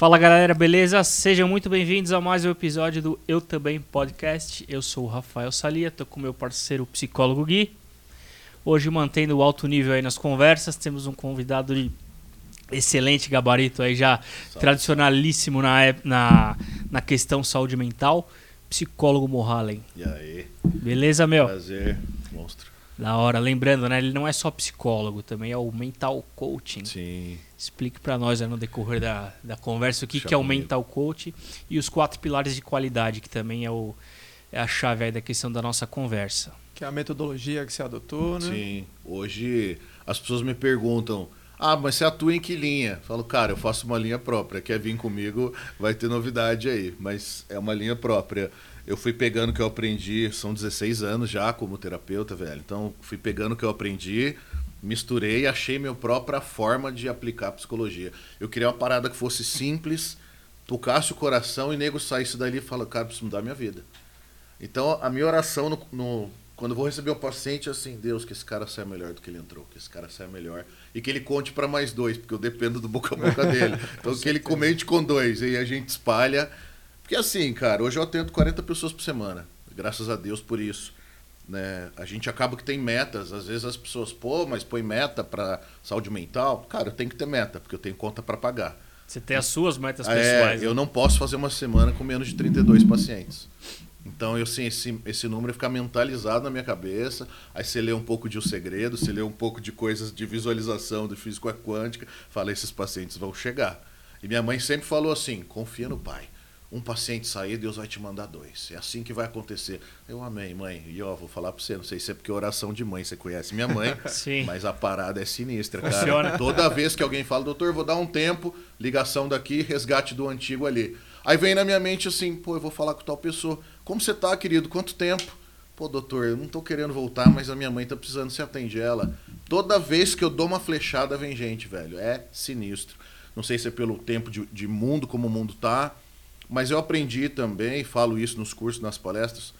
Fala galera, beleza? Sejam muito bem-vindos a mais um episódio do Eu Também Podcast. Eu sou o Rafael Salia, tô com meu parceiro o psicólogo Gui. Hoje mantendo o alto nível aí nas conversas, temos um convidado de excelente gabarito aí já tradicionalíssimo na, na, na questão saúde mental, psicólogo Mohalen. E aí? Beleza, meu? Prazer, monstro. Da hora. Lembrando, né? Ele não é só psicólogo, também é o mental coaching. Sim. Explique para nós aí no decorrer da, da conversa o que, que é o comigo. mental coach e os quatro pilares de qualidade, que também é, o, é a chave aí da questão da nossa conversa. Que é a metodologia que você adotou, né? Sim. Hoje as pessoas me perguntam: Ah, mas você atua em que linha? Eu falo, cara, eu faço uma linha própria. Quer vir comigo, vai ter novidade aí. Mas é uma linha própria. Eu fui pegando o que eu aprendi, são 16 anos já como terapeuta, velho. Então, fui pegando o que eu aprendi, misturei e achei minha própria forma de aplicar a psicologia. Eu queria uma parada que fosse simples, tocasse o coração e nego saísse dali e fala, cara, preciso mudar minha vida. Então, a minha oração no, no- quando eu vou receber o paciente é assim: Deus, que esse cara saia melhor do que ele entrou, que esse cara saia melhor. E que ele conte para mais dois, porque eu dependo do boca a boca dele. Então, que ele comente com dois, e aí a gente espalha. Porque assim, cara, hoje eu atendo 40 pessoas por semana. Graças a Deus por isso. Né? A gente acaba que tem metas. Às vezes as pessoas, pô, mas põe meta para saúde mental. Cara, eu tenho que ter meta, porque eu tenho conta para pagar. Você tem as suas metas É, pessoais. eu né? não posso fazer uma semana com menos de 32 pacientes. Então, eu assim, esse, esse número fica mentalizado na minha cabeça. Aí você lê um pouco de O Segredo, você lê um pouco de coisas de visualização do físico quântica, fala, esses pacientes vão chegar. E minha mãe sempre falou assim, confia no pai. Um paciente sair, Deus vai te mandar dois. É assim que vai acontecer. Eu amei, mãe. E ó, vou falar pra você, não sei se é porque é oração de mãe, você conhece minha mãe. Sim. Mas a parada é sinistra, cara. Funciona. Toda vez que alguém fala, doutor, vou dar um tempo, ligação daqui, resgate do antigo ali. Aí vem na minha mente assim, pô, eu vou falar com tal pessoa. Como você tá, querido? Quanto tempo? Pô, doutor, eu não tô querendo voltar, mas a minha mãe tá precisando, você atende ela. Toda vez que eu dou uma flechada, vem gente, velho. É sinistro. Não sei se é pelo tempo de, de mundo, como o mundo tá, mas eu aprendi também, falo isso nos cursos, nas palestras,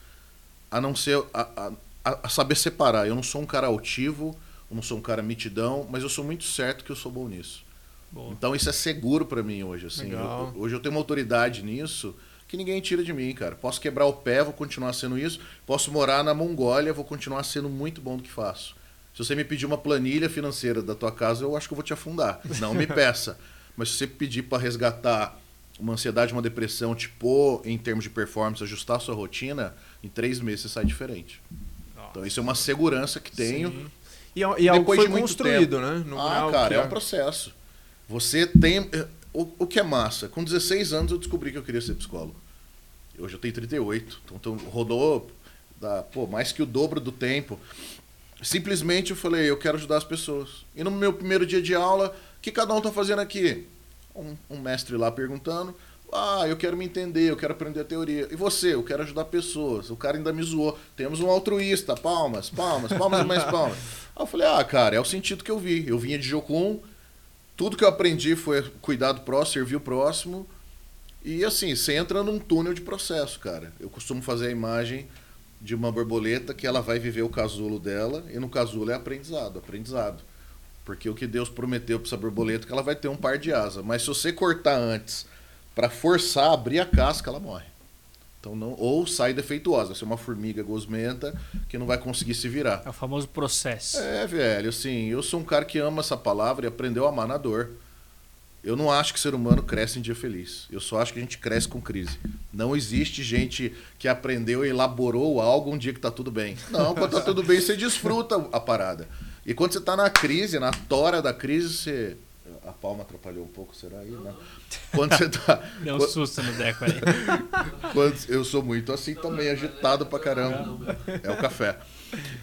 a não ser a, a- a saber separar. Eu não sou um cara altivo, eu não sou um cara mitidão, mas eu sou muito certo que eu sou bom nisso. Boa. Então isso é seguro pra mim hoje, assim. Eu- hoje eu tenho uma autoridade nisso que ninguém tira de mim, cara. Posso quebrar o pé, vou continuar sendo isso. Posso morar na Mongólia, vou continuar sendo muito bom do que faço. Se você me pedir uma planilha financeira da tua casa, eu acho que eu vou te afundar. Não me peça. Mas se você pedir para resgatar uma ansiedade, uma depressão, pôr em termos de performance, ajustar a sua rotina, em três meses você sai diferente. Então isso é uma segurança que tenho. Sim. E, é- e é algo foi construído, tempo. né? Não é ah, algo cara, que é um processo. Você tem. O, o que é massa? Com 16 anos eu descobri que eu queria ser psicólogo. Hoje eu tenho 38. Então, então rodou da, pô, mais que o dobro do tempo. Simplesmente eu falei, eu quero ajudar as pessoas. E no meu primeiro dia de aula, o que cada um tá fazendo aqui? Um, um mestre lá perguntando. Ah, eu quero me entender, eu quero aprender a teoria. E você? Eu quero ajudar pessoas. O cara ainda me zoou. Temos um altruísta. Palmas, palmas, palmas e mais palmas. Aí eu falei, ah, cara, é o sentido que eu vi. Eu vinha de Jocum, tudo que eu aprendi foi cuidar do próximo, servir o próximo. E assim, você entra num túnel de processo, cara. Eu costumo fazer a imagem de uma borboleta que ela vai viver o casulo dela, e no casulo é aprendizado, aprendizado. Porque o que Deus prometeu para essa borboleta é que ela vai ter um par de asa. Mas se você cortar antes para forçar a abrir a casca, ela morre. Então não, ou sai defeituosa, se é uma formiga gosmenta que não vai conseguir se virar. É o famoso processo. É, velho, assim, eu sou um cara que ama essa palavra e aprendeu a amar na dor. Eu não acho que ser humano cresce em dia feliz. Eu só acho que a gente cresce com crise. Não existe gente que aprendeu e elaborou algo um dia que tá tudo bem. Não, quando tá tudo bem, você desfruta a parada. E quando você tá na crise, na tora da crise, você. A palma atrapalhou um pouco, será aí? Não. Quando você tá. Deu um susto no Deco aí. quando- eu sou muito assim também, agitado pra caramba. É o café.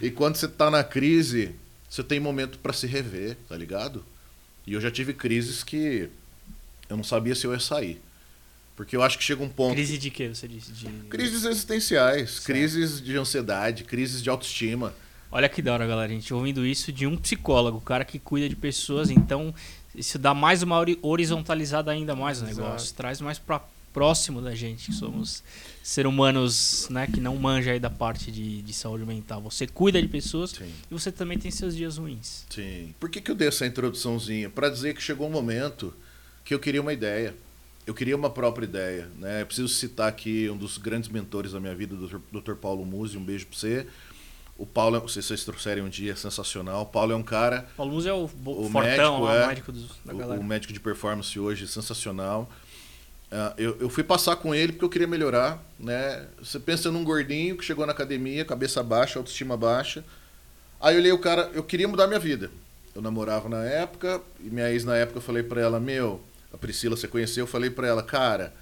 E quando você tá na crise, você tem momento pra se rever, tá ligado? E eu já tive crises que eu não sabia se eu ia sair. Porque eu acho que chega um ponto. Crise de quê, você disse? De... Crises existenciais, Certo. crises de ansiedade, crises de autoestima. Olha que da hora, galera. A gente ouvindo isso de um psicólogo, o cara que cuida de pessoas, então isso dá mais uma hori- horizontalizada ainda mais no Exato. negócio. Traz mais pra próximo da gente, que somos ser humanos, né, que não manja aí da parte de, de saúde mental. Você cuida de pessoas Sim. e você também tem seus dias ruins. Sim. Por que, que eu dei essa introduçãozinha? Pra dizer que chegou um momento que eu queria uma ideia. eu queria uma própria ideia. Né? Eu preciso citar aqui um dos grandes mentores da minha vida, o Dr. Paulo Musi, um beijo para você. O Paulo, é, se vocês trouxerem um dia, é sensacional. O Paulo é um cara. Paulo Musi é o, o fortão, médico, é, o médico dos, da galera. O médico de performance hoje, sensacional. Uh, eu, eu fui passar com ele porque eu queria melhorar. Né? Você pensa num gordinho que chegou na academia, cabeça baixa, autoestima baixa. Aí eu olhei o cara, eu queria mudar minha vida. Eu namorava na época, e minha ex na época eu falei para ela: Meu, a Priscila você conheceu, eu falei para ela, cara,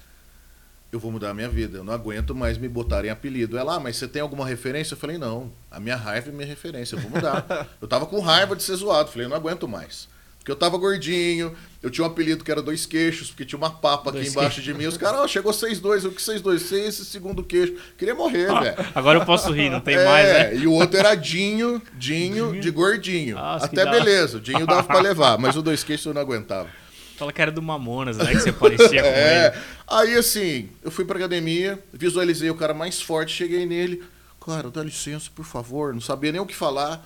eu vou mudar a minha vida, eu não aguento mais me botarem apelido. Ela, ah, mas você tem alguma referência? Eu falei, não, a minha raiva é minha referência, eu vou mudar. eu tava com raiva de ser zoado, falei, eu não aguento mais. Porque eu tava gordinho, eu tinha um apelido que era dois queixos, porque tinha uma papa aqui dois embaixo queixos. de mim. Os caras, oh, chegou seis dois, o que seis dois? Seis esse segundo queixo. Queria morrer, ah, velho. Agora eu posso rir, não tem é, mais, né? E o outro era Dinho, Dinho, Dinho. de gordinho. Nossa, Até beleza, o Dinho dava pra levar, mas o dois queixos eu não aguentava. Fala que era do Mamonas, né? Que você parecia com é. ele. Aí, assim, eu fui pra academia, visualizei o cara mais forte, cheguei nele. Cara, dá licença, por favor. Não sabia nem o que falar.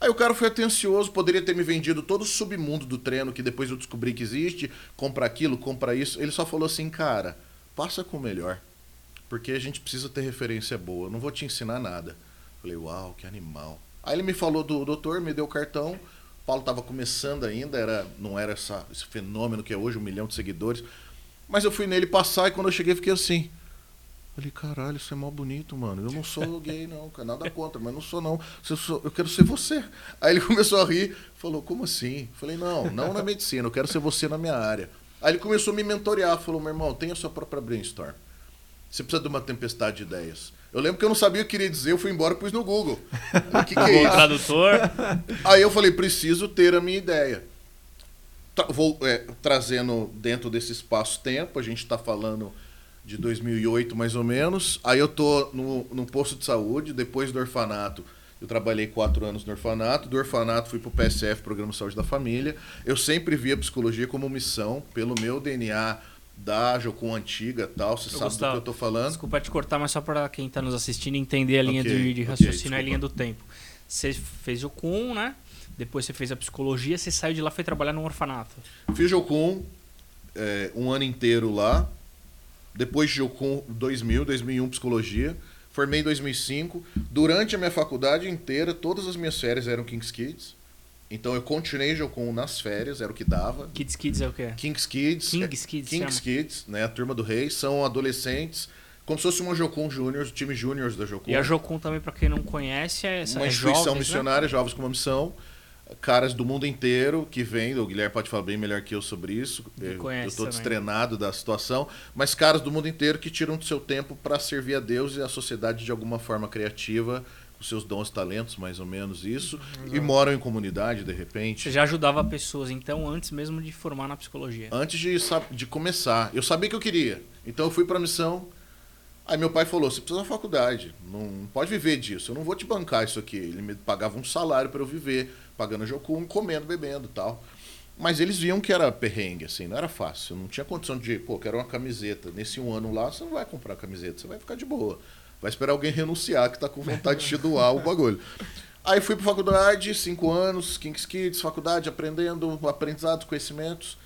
Aí o cara foi atencioso, poderia ter me vendido todo o submundo do treino, que depois eu descobri que existe. Compra aquilo, compra isso. Ele só falou assim, cara, passa com o melhor. Porque a gente precisa ter referência boa. Eu não vou te ensinar nada. Falei, uau, que animal. Aí ele me falou do doutor, me deu o cartão. Paulo estava começando ainda, era, não era essa, esse fenômeno que é hoje, um milhão de seguidores. Mas eu fui nele passar e quando eu cheguei fiquei assim. Falei, caralho, isso é mal bonito, mano. Eu não sou gay, não, cara, nada contra, mas não sou, não. Eu, sou, eu quero ser você. Aí ele começou a rir, falou, como assim? Falei, não, não na medicina, eu quero ser você na minha área. Aí ele começou a me mentorear, falou, meu irmão, tenha sua própria brainstorm. Você precisa de uma tempestade de ideias. Eu lembro que eu não sabia o que queria dizer, eu fui embora e pus no Google. O que, que é isso? tradutor. Aí eu falei, preciso ter a minha ideia. Tra vou é, trazendo dentro desse espaço-tempo, a gente está falando de 2008 mais ou menos. Aí eu tô no, no posto de saúde, depois do orfanato. Eu trabalhei quatro anos no orfanato. Do orfanato fui para o PSF, Programa de Saúde da Família. Eu sempre vi a psicologia como missão, pelo meu DNA da Jocum antiga tal, você eu sabe Gustavo, do que eu tô falando. Desculpa te cortar, mas só para quem está nos assistindo entender a linha okay, de, de raciocínio, okay, a linha do tempo. Você fez Jocum, né? Depois você fez a psicologia, você saiu de lá e foi trabalhar no orfanato. Fiz Jocum é, um ano inteiro lá. Depois de Jocum 2000, 2001 psicologia. Formei em 2005. Durante a minha faculdade inteira, todas as minhas férias eram Kings Kids. Então eu continuei Jocum nas férias, era o que dava. Kids Kids é o quê? Kings Kids. Kings Kids. Kings Kids, né? A turma do rei. São adolescentes. Como se fosse uma Jocum Júnior, o time Júnior da Jocum. E a Jocum também, para quem não conhece, é essa Uma é instituição jovens, missionária, né? jovens com uma missão. Caras do mundo inteiro que vêm, o Guilherme pode falar bem melhor que eu sobre isso. Eu, eu estou destrenado da situação, mas caras do mundo inteiro que tiram do seu tempo para servir a Deus e a sociedade de alguma forma criativa os seus dons e talentos, mais ou menos isso, Exato. e moram em comunidade de repente. Você já ajudava pessoas, então, antes mesmo de formar na psicologia? Antes de, de começar. Eu sabia que eu queria. Então eu fui para a missão. Aí meu pai falou: você precisa da faculdade, não pode viver disso, eu não vou te bancar isso aqui. Ele me pagava um salário para eu viver, pagando jocum, comendo, bebendo tal. Mas eles viam que era perrengue, assim, não era fácil. Não tinha condição de, pô, quero uma camiseta. Nesse um ano lá, você não vai comprar camiseta, você vai ficar de boa. Vai esperar alguém renunciar que está com vontade de te doar o bagulho. Aí fui para faculdade, cinco anos, Kings Kids, faculdade, aprendendo, aprendizado, conhecimentos.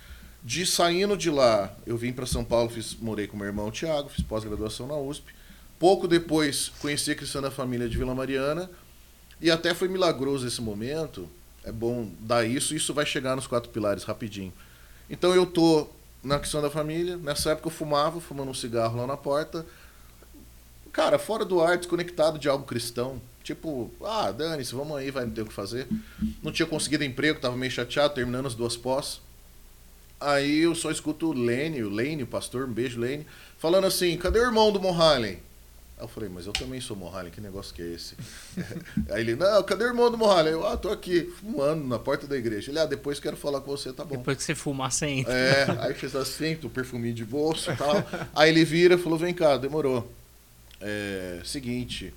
De saindo de lá, eu vim para São Paulo, fiz, morei com meu irmão Tiago, fiz pós-graduação na USP. Pouco depois, conheci a Cristiana Família de Vila Mariana. E até foi milagroso esse momento. É bom dar isso, isso vai chegar nos quatro pilares rapidinho. Então eu tô na questão da família. Nessa época eu fumava, fumando um cigarro lá na porta. Cara, fora do ar, desconectado de algo cristão. Tipo, ah, dane-se, vamos aí, vai não ter o que fazer. Não tinha conseguido emprego, tava meio chateado, terminando as duas pós. Aí eu só escuto o Lene, o Lene, o pastor, um beijo, Lene, falando assim: cadê o irmão do Mohalen? Aí eu falei, mas eu também sou Mohalen, que negócio que é esse? aí ele, não, cadê o irmão do Mohalen? Eu, ah, tô aqui, fumando na porta da igreja. Ele, ah, depois quero falar com você, tá bom. Depois que você fumar, você entra. É, aí fez assim, o perfuminho de bolso e tal. aí ele vira e falou, vem cá, demorou é, seguinte,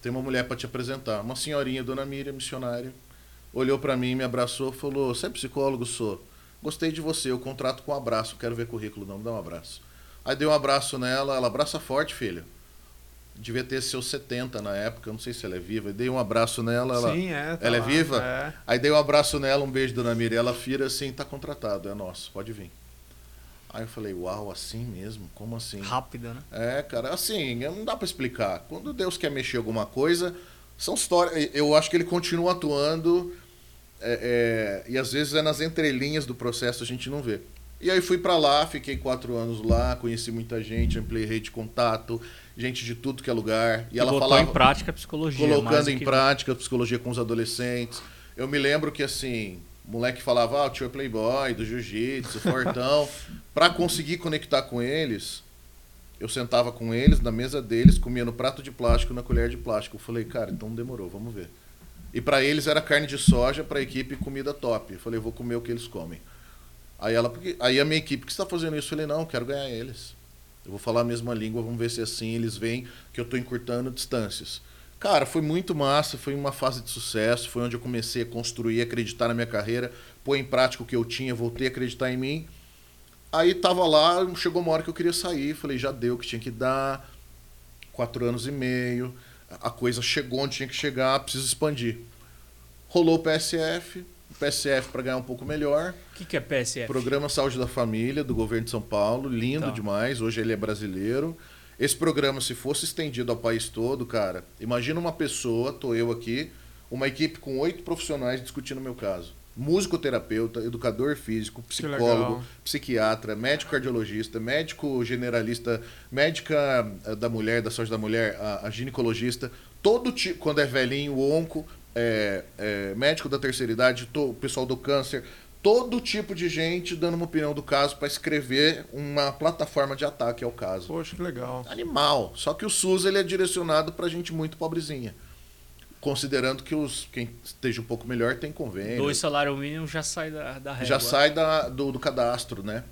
tem uma mulher para te apresentar. Uma senhorinha, dona Miriam, missionária, olhou para mim, me abraçou, falou: Você é psicólogo? Sou. Gostei de você, eu contrato com um abraço, quero ver currículo, não, me dá um abraço. Aí dei um abraço nela, ela abraça forte, filha. Devia ter seus 70 na época, não sei se ela é viva. Dei um abraço nela, ela, Sim, é, tá ela é lá, viva? É. Aí dei um abraço nela, um beijo, dona Miriam. Ela vira assim, tá contratado, é nosso, pode vir. Aí eu falei, uau, assim mesmo? Como assim? Rápida, né? É, cara, assim, não dá pra explicar. Quando Deus quer mexer alguma coisa, são histórias. Eu acho que ele continua atuando é, é, e às vezes é nas entrelinhas do processo a gente não vê. E aí fui para lá, fiquei quatro anos lá, conheci muita gente, ampliei rede de contato, gente de tudo que é lugar. E, E ela botou falava, em prática a psicologia. colocando do em que- prática a psicologia com os adolescentes. Eu me lembro que assim, moleque falava, ah, o tio é playboy, do jiu-jitsu, fortão. Pra conseguir conectar com eles, eu sentava com eles na mesa deles, comia no prato de plástico, na colher de plástico. Eu falei, cara, então demorou, vamos ver. E pra eles era carne de soja, pra equipe comida top. Eu falei, vou comer o que eles comem. Aí ela, aí a minha equipe, que você tá fazendo isso? Eu falei, não, eu quero ganhar eles. Eu vou falar a mesma língua, vamos ver se assim eles veem que eu tô encurtando distâncias. Cara, foi muito massa, foi uma fase de sucesso, foi onde eu comecei a construir, acreditar na minha carreira, pôr em prática o que eu tinha, voltei a acreditar em mim. Aí tava lá, chegou uma hora que eu queria sair, falei, já deu o que tinha que dar, quatro anos e meio, a coisa chegou onde tinha que chegar, preciso expandir. Rolou o PSF, o PSF para ganhar um pouco melhor, O que, que é PSF? Programa Saúde da Família, do governo de São Paulo, lindo Tá. demais. Hoje ele é brasileiro. Esse programa, se fosse estendido ao país todo, cara, imagina uma pessoa, tô eu aqui, uma equipe com oito profissionais discutindo o meu caso. Musicoterapeuta, educador físico, psicólogo, psiquiatra, médico cardiologista, médico generalista, médica eh, da mulher, da saúde da mulher, a, a ginecologista, todo tipo, quando é velhinho, onco, é, é, médico da terceira idade, to- o pessoal do câncer, todo tipo de gente dando uma opinião do caso para escrever uma plataforma de ataque ao caso. Poxa, que legal. Animal. Só que o SUS ele é direcionado para gente muito pobrezinha. Considerando que os quem esteja um pouco melhor tem convênio. Dois salário mínimo já sai da, da régua. Já sai da- do, do cadastro, né?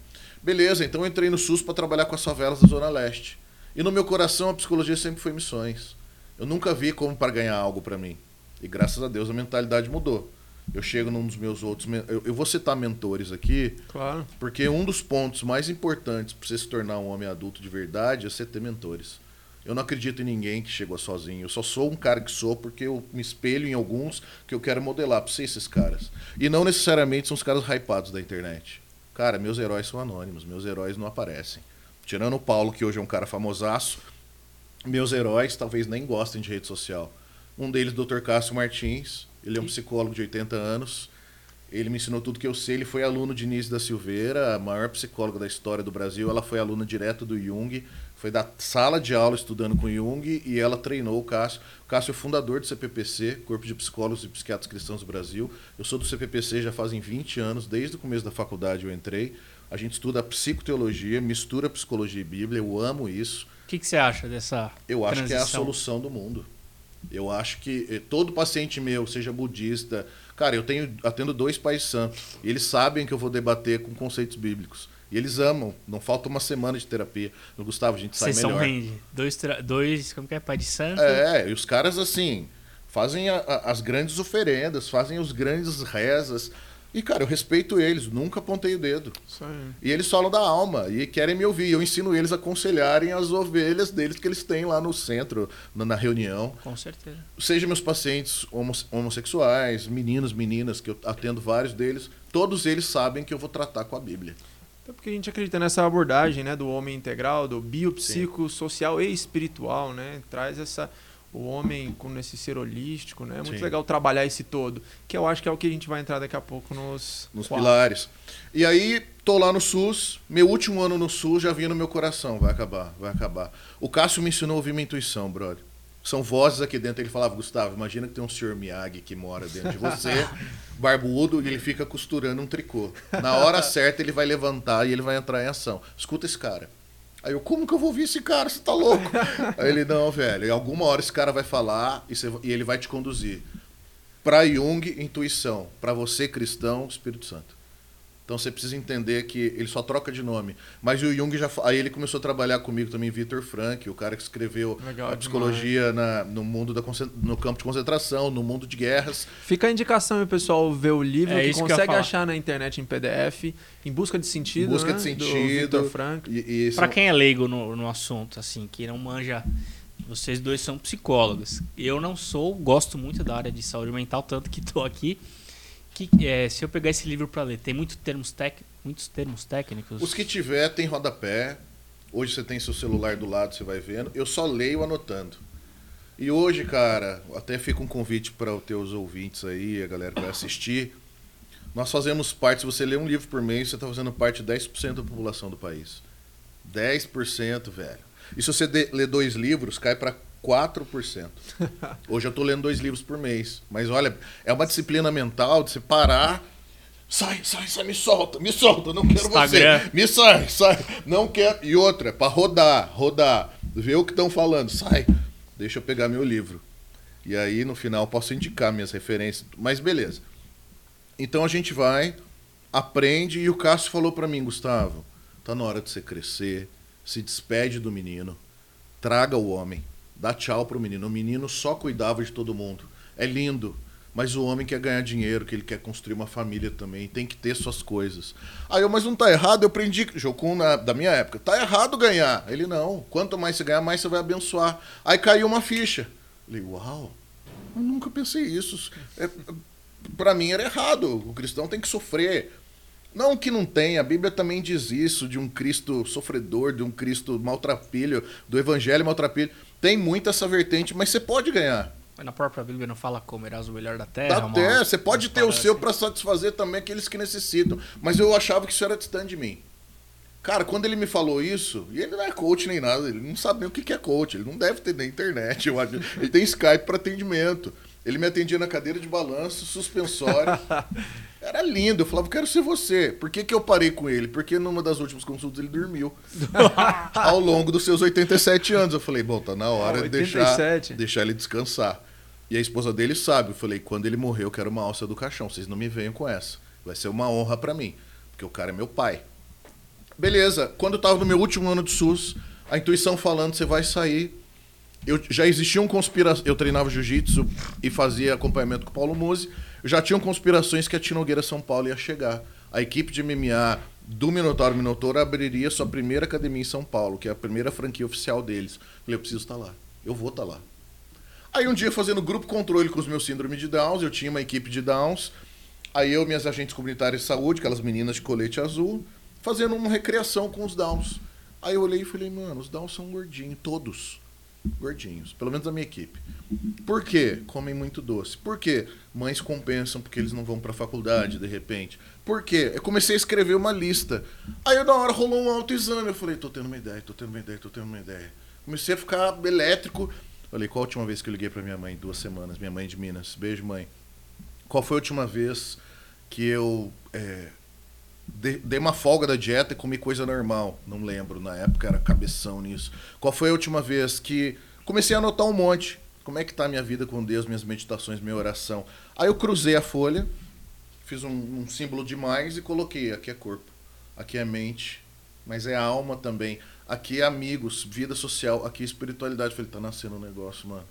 Beleza, então eu entrei no SUS para trabalhar com as favelas da Zona Leste. E no meu coração a psicologia sempre foi missões. Eu nunca vi como para ganhar algo para mim. E graças a Deus a mentalidade mudou. Eu chego num dos meus outros. Eu, eu vou citar mentores aqui, Claro. porque um dos pontos mais importantes para você se tornar um homem adulto de verdade é você ter mentores. Eu não acredito em ninguém que chegou sozinho. Eu só sou um cara que sou porque eu me espelho em alguns que eu quero modelar para ser esses caras. E não necessariamente são os caras hypados da internet. Cara, meus heróis são anônimos, meus heróis não aparecem. Tirando o Paulo, que hoje é um cara famosaço, meus heróis talvez nem gostem de rede social. Um deles, Dr. Cássio Martins, ele é um psicólogo de 80 anos. Ele me ensinou tudo que eu sei. Ele foi aluno de Nise da Silveira, a maior psicóloga da história do Brasil. Ela foi aluna direto do Jung, foi da sala de aula estudando com Jung e ela treinou o Cássio. O Cássio é fundador do CPPC, Corpo de Psicólogos e Psiquiatras Cristãos do Brasil. Eu sou do CPPC já fazem 20 anos, desde o começo da faculdade eu entrei. A gente estuda psicoteologia, mistura psicologia e Bíblia. Eu amo isso. O que, que você acha dessa Eu acho que é a transição? solução do mundo. Eu acho que eh, todo paciente meu, seja budista, cara, eu tenho atendo dois pais santos. E eles sabem que eu vou debater com conceitos bíblicos. E eles amam. Não falta uma semana de terapia. No Gustavo, a gente sai Vocês são melhor. rende. Dois, dois, como que é? Pai de santo? É, e os caras assim fazem a- a- as grandes oferendas, fazem os grandes rezas. E cara, eu respeito eles, nunca apontei o dedo. E eles falam da alma e querem me ouvir. Eu ensino eles a aconselharem as ovelhas deles que eles têm lá no centro, na, na reunião. Com certeza. Seja meus pacientes homo- homossexuais, meninos, meninas, que eu atendo vários deles, todos eles sabem que eu vou tratar com a Bíblia. Até porque a gente acredita nessa abordagem, né, do homem integral, do biopsicossocial e espiritual, né? Traz essa o homem com esse ser holístico, né? É muito Sim. legal trabalhar esse todo, que eu acho que é o que a gente vai entrar daqui a pouco nos Nos quatro. pilares. E aí, tô lá no SUS, meu último ano no SUS já vinha no meu coração, vai acabar, vai acabar. O Cássio me ensinou a ouvir minha intuição, brother. São vozes aqui dentro. Ele falava, Gustavo, imagina que tem um senhor Miyagi que mora dentro de você, barbudo, e ele fica costurando um tricô. Na hora certa ele vai levantar e ele vai entrar em ação. Escuta esse cara. Aí eu, como que eu vou ouvir esse cara? Você tá louco? Aí ele, não, velho, em alguma hora esse cara vai falar e, você- e ele vai te conduzir. Pra Jung, intuição. Pra você, cristão, Espírito Santo. Então você precisa entender que ele só troca de nome. Mas o Jung já. Aí ele começou a trabalhar comigo também, Victor Frank, o cara que escreveu Legal a psicologia na- no mundo da no campo de concentração, no mundo de guerras. Fica a indicação aí, pessoal, ver o livro É que que consegue falar. achar na internet em PDF, em busca de sentido, Busca né, de do sentido. Viktor Frank. E, e Pra quem é leigo no, no assunto, assim, que não manja, vocês dois são psicólogos. Eu não sou, gosto muito da área de saúde mental, tanto que tô aqui. Que, é, se eu pegar esse livro pra ler, tem muito termos tec, muitos termos técnicos. Os que tiver tem rodapé. Hoje você tem seu celular do lado, você vai vendo. Eu só leio anotando. E hoje, cara, até fica um convite para os teus ouvintes aí, a galera que vai assistir. Nós fazemos parte, se você lê um livro por mês, você está fazendo parte de 10% da população do país. 10%, velho. E se você ler dois livros, cai para 4%. Hoje eu estou lendo dois livros por mês. Mas olha, é uma disciplina mental de você parar. Sai, sai, sai, me solta, me solta, não quero Instagram. você. Me sai, sai, não quero. E outra, para rodar, rodar, ver o que estão falando, sai, deixa eu pegar meu livro. E aí no final posso indicar minhas referências, mas beleza. Então a gente vai, aprende e o Cássio falou para mim, Gustavo, tá na hora de você crescer, se despede do menino, traga o homem, dá tchau pro menino. O menino só cuidava de todo mundo. É lindo, mas o homem quer ganhar dinheiro, que ele quer construir uma família também, tem que ter suas coisas. Aí eu, mas não tá errado, eu aprendi, Jocum na, da minha época, tá errado ganhar. Ele não, quanto mais você ganhar, mais você vai abençoar. Aí caiu uma ficha. Falei, uau, eu nunca pensei isso. É, para mim era errado. O cristão tem que sofrer. Não que não tenha, a Bíblia também diz isso, de um Cristo sofredor, de um Cristo maltrapilho, do evangelho maltrapilho. Tem muita essa vertente, mas você pode ganhar. Mas na própria Bíblia não fala comerás o melhor da terra. Da terra, você pode ter o seu para satisfazer também aqueles que necessitam. Mas eu achava que isso era distante de mim. Cara, quando ele me falou isso, e ele não é coach nem nada, ele não sabe nem o que é coach, ele não deve ter nem internet, eu acho. Ele tem Skype para atendimento. Ele me atendia na cadeira de balanço, suspensório. Era lindo. Eu falava, quero ser você. Por que, que eu parei com ele? Porque numa das últimas consultas ele dormiu. Ao longo dos seus 87 anos. Eu falei, bom, tá na hora de deixar, deixar ele descansar. E a esposa dele sabe. Eu falei, quando ele morrer, eu quero uma alça do caixão. Vocês não me venham com essa. Vai ser uma honra para mim. Porque o cara é meu pai. Beleza. Quando eu tava no meu último ano de SUS, a intuição falando, você vai sair eu já existiam conspirações. Eu treinava jiu-jitsu e fazia acompanhamento com o Paulo Musi. Já tinham conspirações que a Tinogueira São Paulo ia chegar. A equipe de MMA do Minotauro Minotauro abriria sua primeira academia em São Paulo, que é a primeira franquia oficial deles. Falei, eu preciso estar lá. Eu vou estar lá. Aí um dia, fazendo grupo controle com os meus síndrome de Downs, eu tinha uma equipe de Downs. Aí eu, minhas agentes comunitárias de saúde, aquelas meninas de colete azul, fazendo uma recreação com os Downs. Aí eu olhei e falei, mano, os Downs são gordinhos, todos gordinhos, pelo menos a minha equipe. Por quê? Comem muito doce. Por quê? Mães compensam porque eles não vão para a faculdade de repente. Por quê? Eu comecei a escrever uma lista. Aí na hora rolou um autoexame, eu falei, tô tendo uma ideia, tô tendo uma ideia, tô tendo uma ideia. Comecei a ficar elétrico. Falei, qual a última vez que eu liguei para minha mãe? Duas semanas, minha mãe de Minas. Beijo, mãe. Qual foi a última vez que eu é, dei uma folga da dieta e comi coisa normal. Não lembro, na época era cabeção nisso. Qual foi a última vez que comecei a anotar um monte? Como é que tá a minha vida com Deus, minhas meditações, minha oração? Aí eu cruzei a folha, fiz um, um símbolo de mais e coloquei: aqui é corpo, aqui é mente, mas é alma também. Aqui é amigos, vida social, aqui é espiritualidade. falei, tá nascendo um negócio, mano.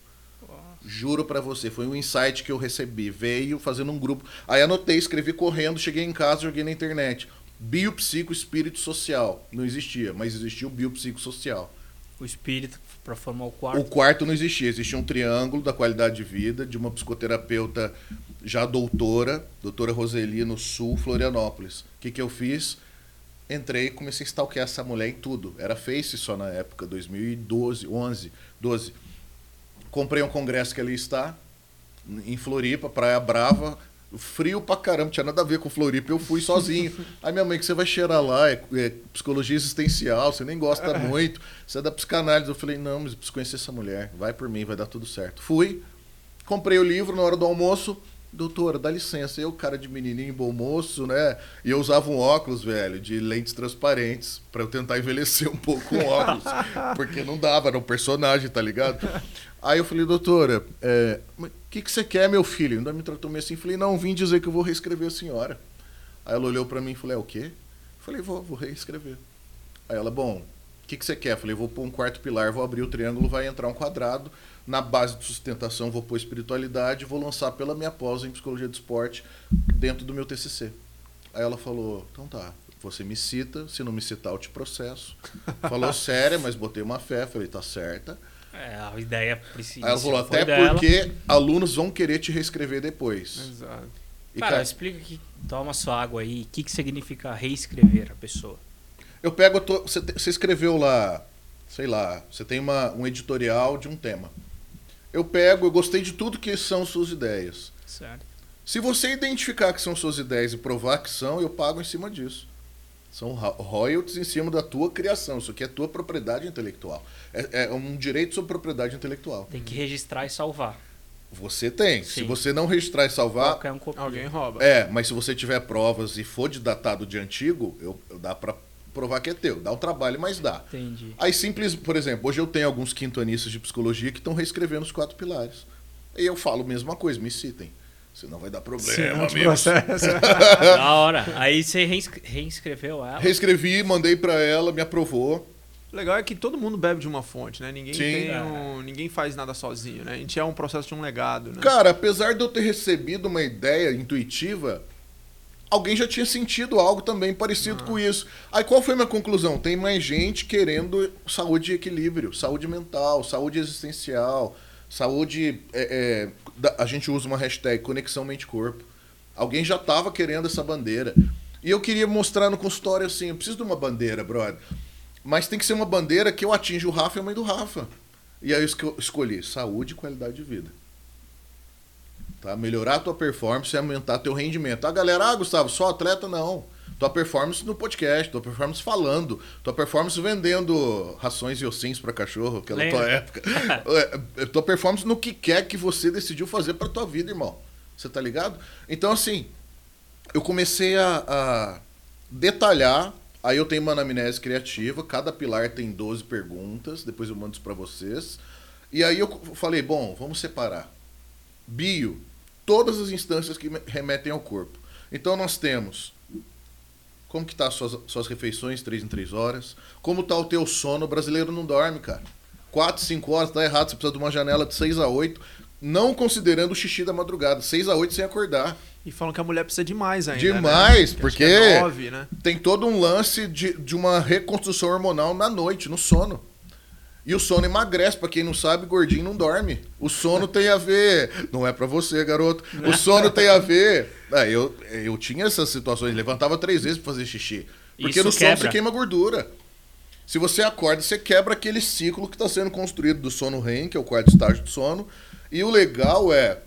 Juro para você, foi um insight que eu recebi. Veio fazendo um grupo. Aí anotei, escrevi correndo, cheguei em casa, joguei na internet. Biopsico espírito social. Não existia, mas existia o biopsicossocial. O espírito para formar o quarto. O quarto não existia, existia um triângulo da qualidade de vida de uma psicoterapeuta já doutora, doutora Roseli no Sul, Florianópolis. O que, que eu fiz? Entrei e comecei a stalkear essa mulher em tudo. Era Face só na época, 2012, 11, 12 Comprei um congresso que ali está, em Floripa, Praia Brava. Frio pra caramba, tinha nada a ver com Floripa, eu fui sozinho. Aí minha mãe, que você vai cheirar lá, é, é, psicologia existencial, você nem gosta é. muito, você é da psicanálise. Eu falei, não, mas eu preciso conhecer essa mulher, vai por mim, vai dar tudo certo. Fui, comprei o livro na hora do almoço, doutora, dá licença, eu, cara de menininho, bom moço, né? E eu usava um óculos, velho, de lentes transparentes, para eu tentar envelhecer um pouco com óculos, porque não dava, era um personagem, tá ligado? Aí eu falei, doutora, o é, que, que você quer, meu filho? Ainda me tratou meio assim, falei, não, vim dizer que eu vou reescrever a senhora. Aí ela olhou para mim e falou, é o quê? falei, vou, vou reescrever. Aí ela, bom, o que, que você quer? falei, vou pôr um quarto pilar, vou abrir o triângulo, vai entrar um quadrado, na base de sustentação vou pôr espiritualidade vou lançar pela minha pós em psicologia do esporte dentro do meu TCC. Aí ela falou, então tá, você me cita, se não me citar eu te processo. Falou séria, mas botei uma fé, falei, tá certa. É, a ideia precisa. Aí ela falou, até dela. porque alunos vão querer te reescrever depois. Exato. E, Cara, cara, explica que toma sua água aí. O que, que significa reescrever a pessoa? eu pego. você escreveu lá, sei lá, você tem uma, um editorial de um tema. Eu pego, eu gostei de tudo que são suas ideias. Certo. Se você identificar que são suas ideias e provar que são, eu pago em cima disso. São ro- royalties em cima da tua criação. Isso aqui é tua propriedade intelectual. É, é um direito sobre propriedade intelectual. Tem que registrar e salvar. Você tem. Se Sim. você não registrar e salvar, um. Alguém rouba. é, mas se você tiver provas e for de datado de antigo, eu, eu dá pra provar que é teu. Dá um trabalho, mas dá. Entendi. Aí simples, por exemplo, hoje eu tenho alguns quintonistas de psicologia que estão reescrevendo os quatro pilares. E eu falo a mesma coisa, me citem. Senão vai dar problema, processa. da hora. Aí você reinscreveu ela. Reescrevi, mandei pra ela, me aprovou. O legal é que todo mundo bebe de uma fonte, né? Ninguém, tem É. um- ninguém faz nada sozinho, né? A gente é um processo de um legado, né? Cara, apesar de eu ter recebido uma ideia intuitiva, alguém já tinha sentido algo também parecido com isso. Aí qual foi a minha conclusão? Tem mais gente querendo saúde e equilíbrio, saúde mental, saúde existencial, saúde. é, é, a gente usa uma hashtag conexão mente-corpo. Alguém já estava querendo essa bandeira. E eu queria mostrar no consultório assim: eu preciso de uma bandeira, brother. Mas tem que ser uma bandeira que eu atinja o Rafa e a mãe do Rafa. E aí eu esco- escolhi saúde e qualidade de vida. Tá? Melhorar a tua performance e aumentar teu rendimento. A galera, ah, Gustavo, só atleta não. Tua performance no podcast, tua performance falando, tua performance vendendo rações e ossinhos para cachorro, aquela Lembra? tua época. É, é, tua performance no que quer que você decidiu fazer para tua vida, irmão. Você tá ligado? Então, assim, eu comecei a, a detalhar. Aí eu tenho uma anamnese criativa, cada pilar tem 12 perguntas, depois eu mando isso para vocês. E aí eu falei, bom, vamos separar. Bio, todas as instâncias que me- remetem ao corpo. Então nós temos como que tá as suas, suas refeições, 3 em 3 horas. Como tá o teu sono, o brasileiro não dorme, cara. 4, 5 horas, tá errado, você precisa de uma janela de 6 a 8, não considerando o xixi da madrugada, 6 a 8 sem acordar. E falam que a mulher precisa de mais ainda. Demais, né? Que porque- acho que é nove, né? Tem todo um lance de, de uma reconstrução hormonal na noite, no sono. E o sono emagrece, pra quem não sabe, gordinho não dorme. O sono tem a ver. Não é pra você, garoto. O sono tem a ver. É, eu, eu tinha essas situações, levantava três vezes pra fazer xixi. Porque Isso no sono quebra. você queima gordura. Se você acorda, você quebra aquele ciclo que está sendo construído do sono REM, que é o quarto estágio do sono. E o legal é,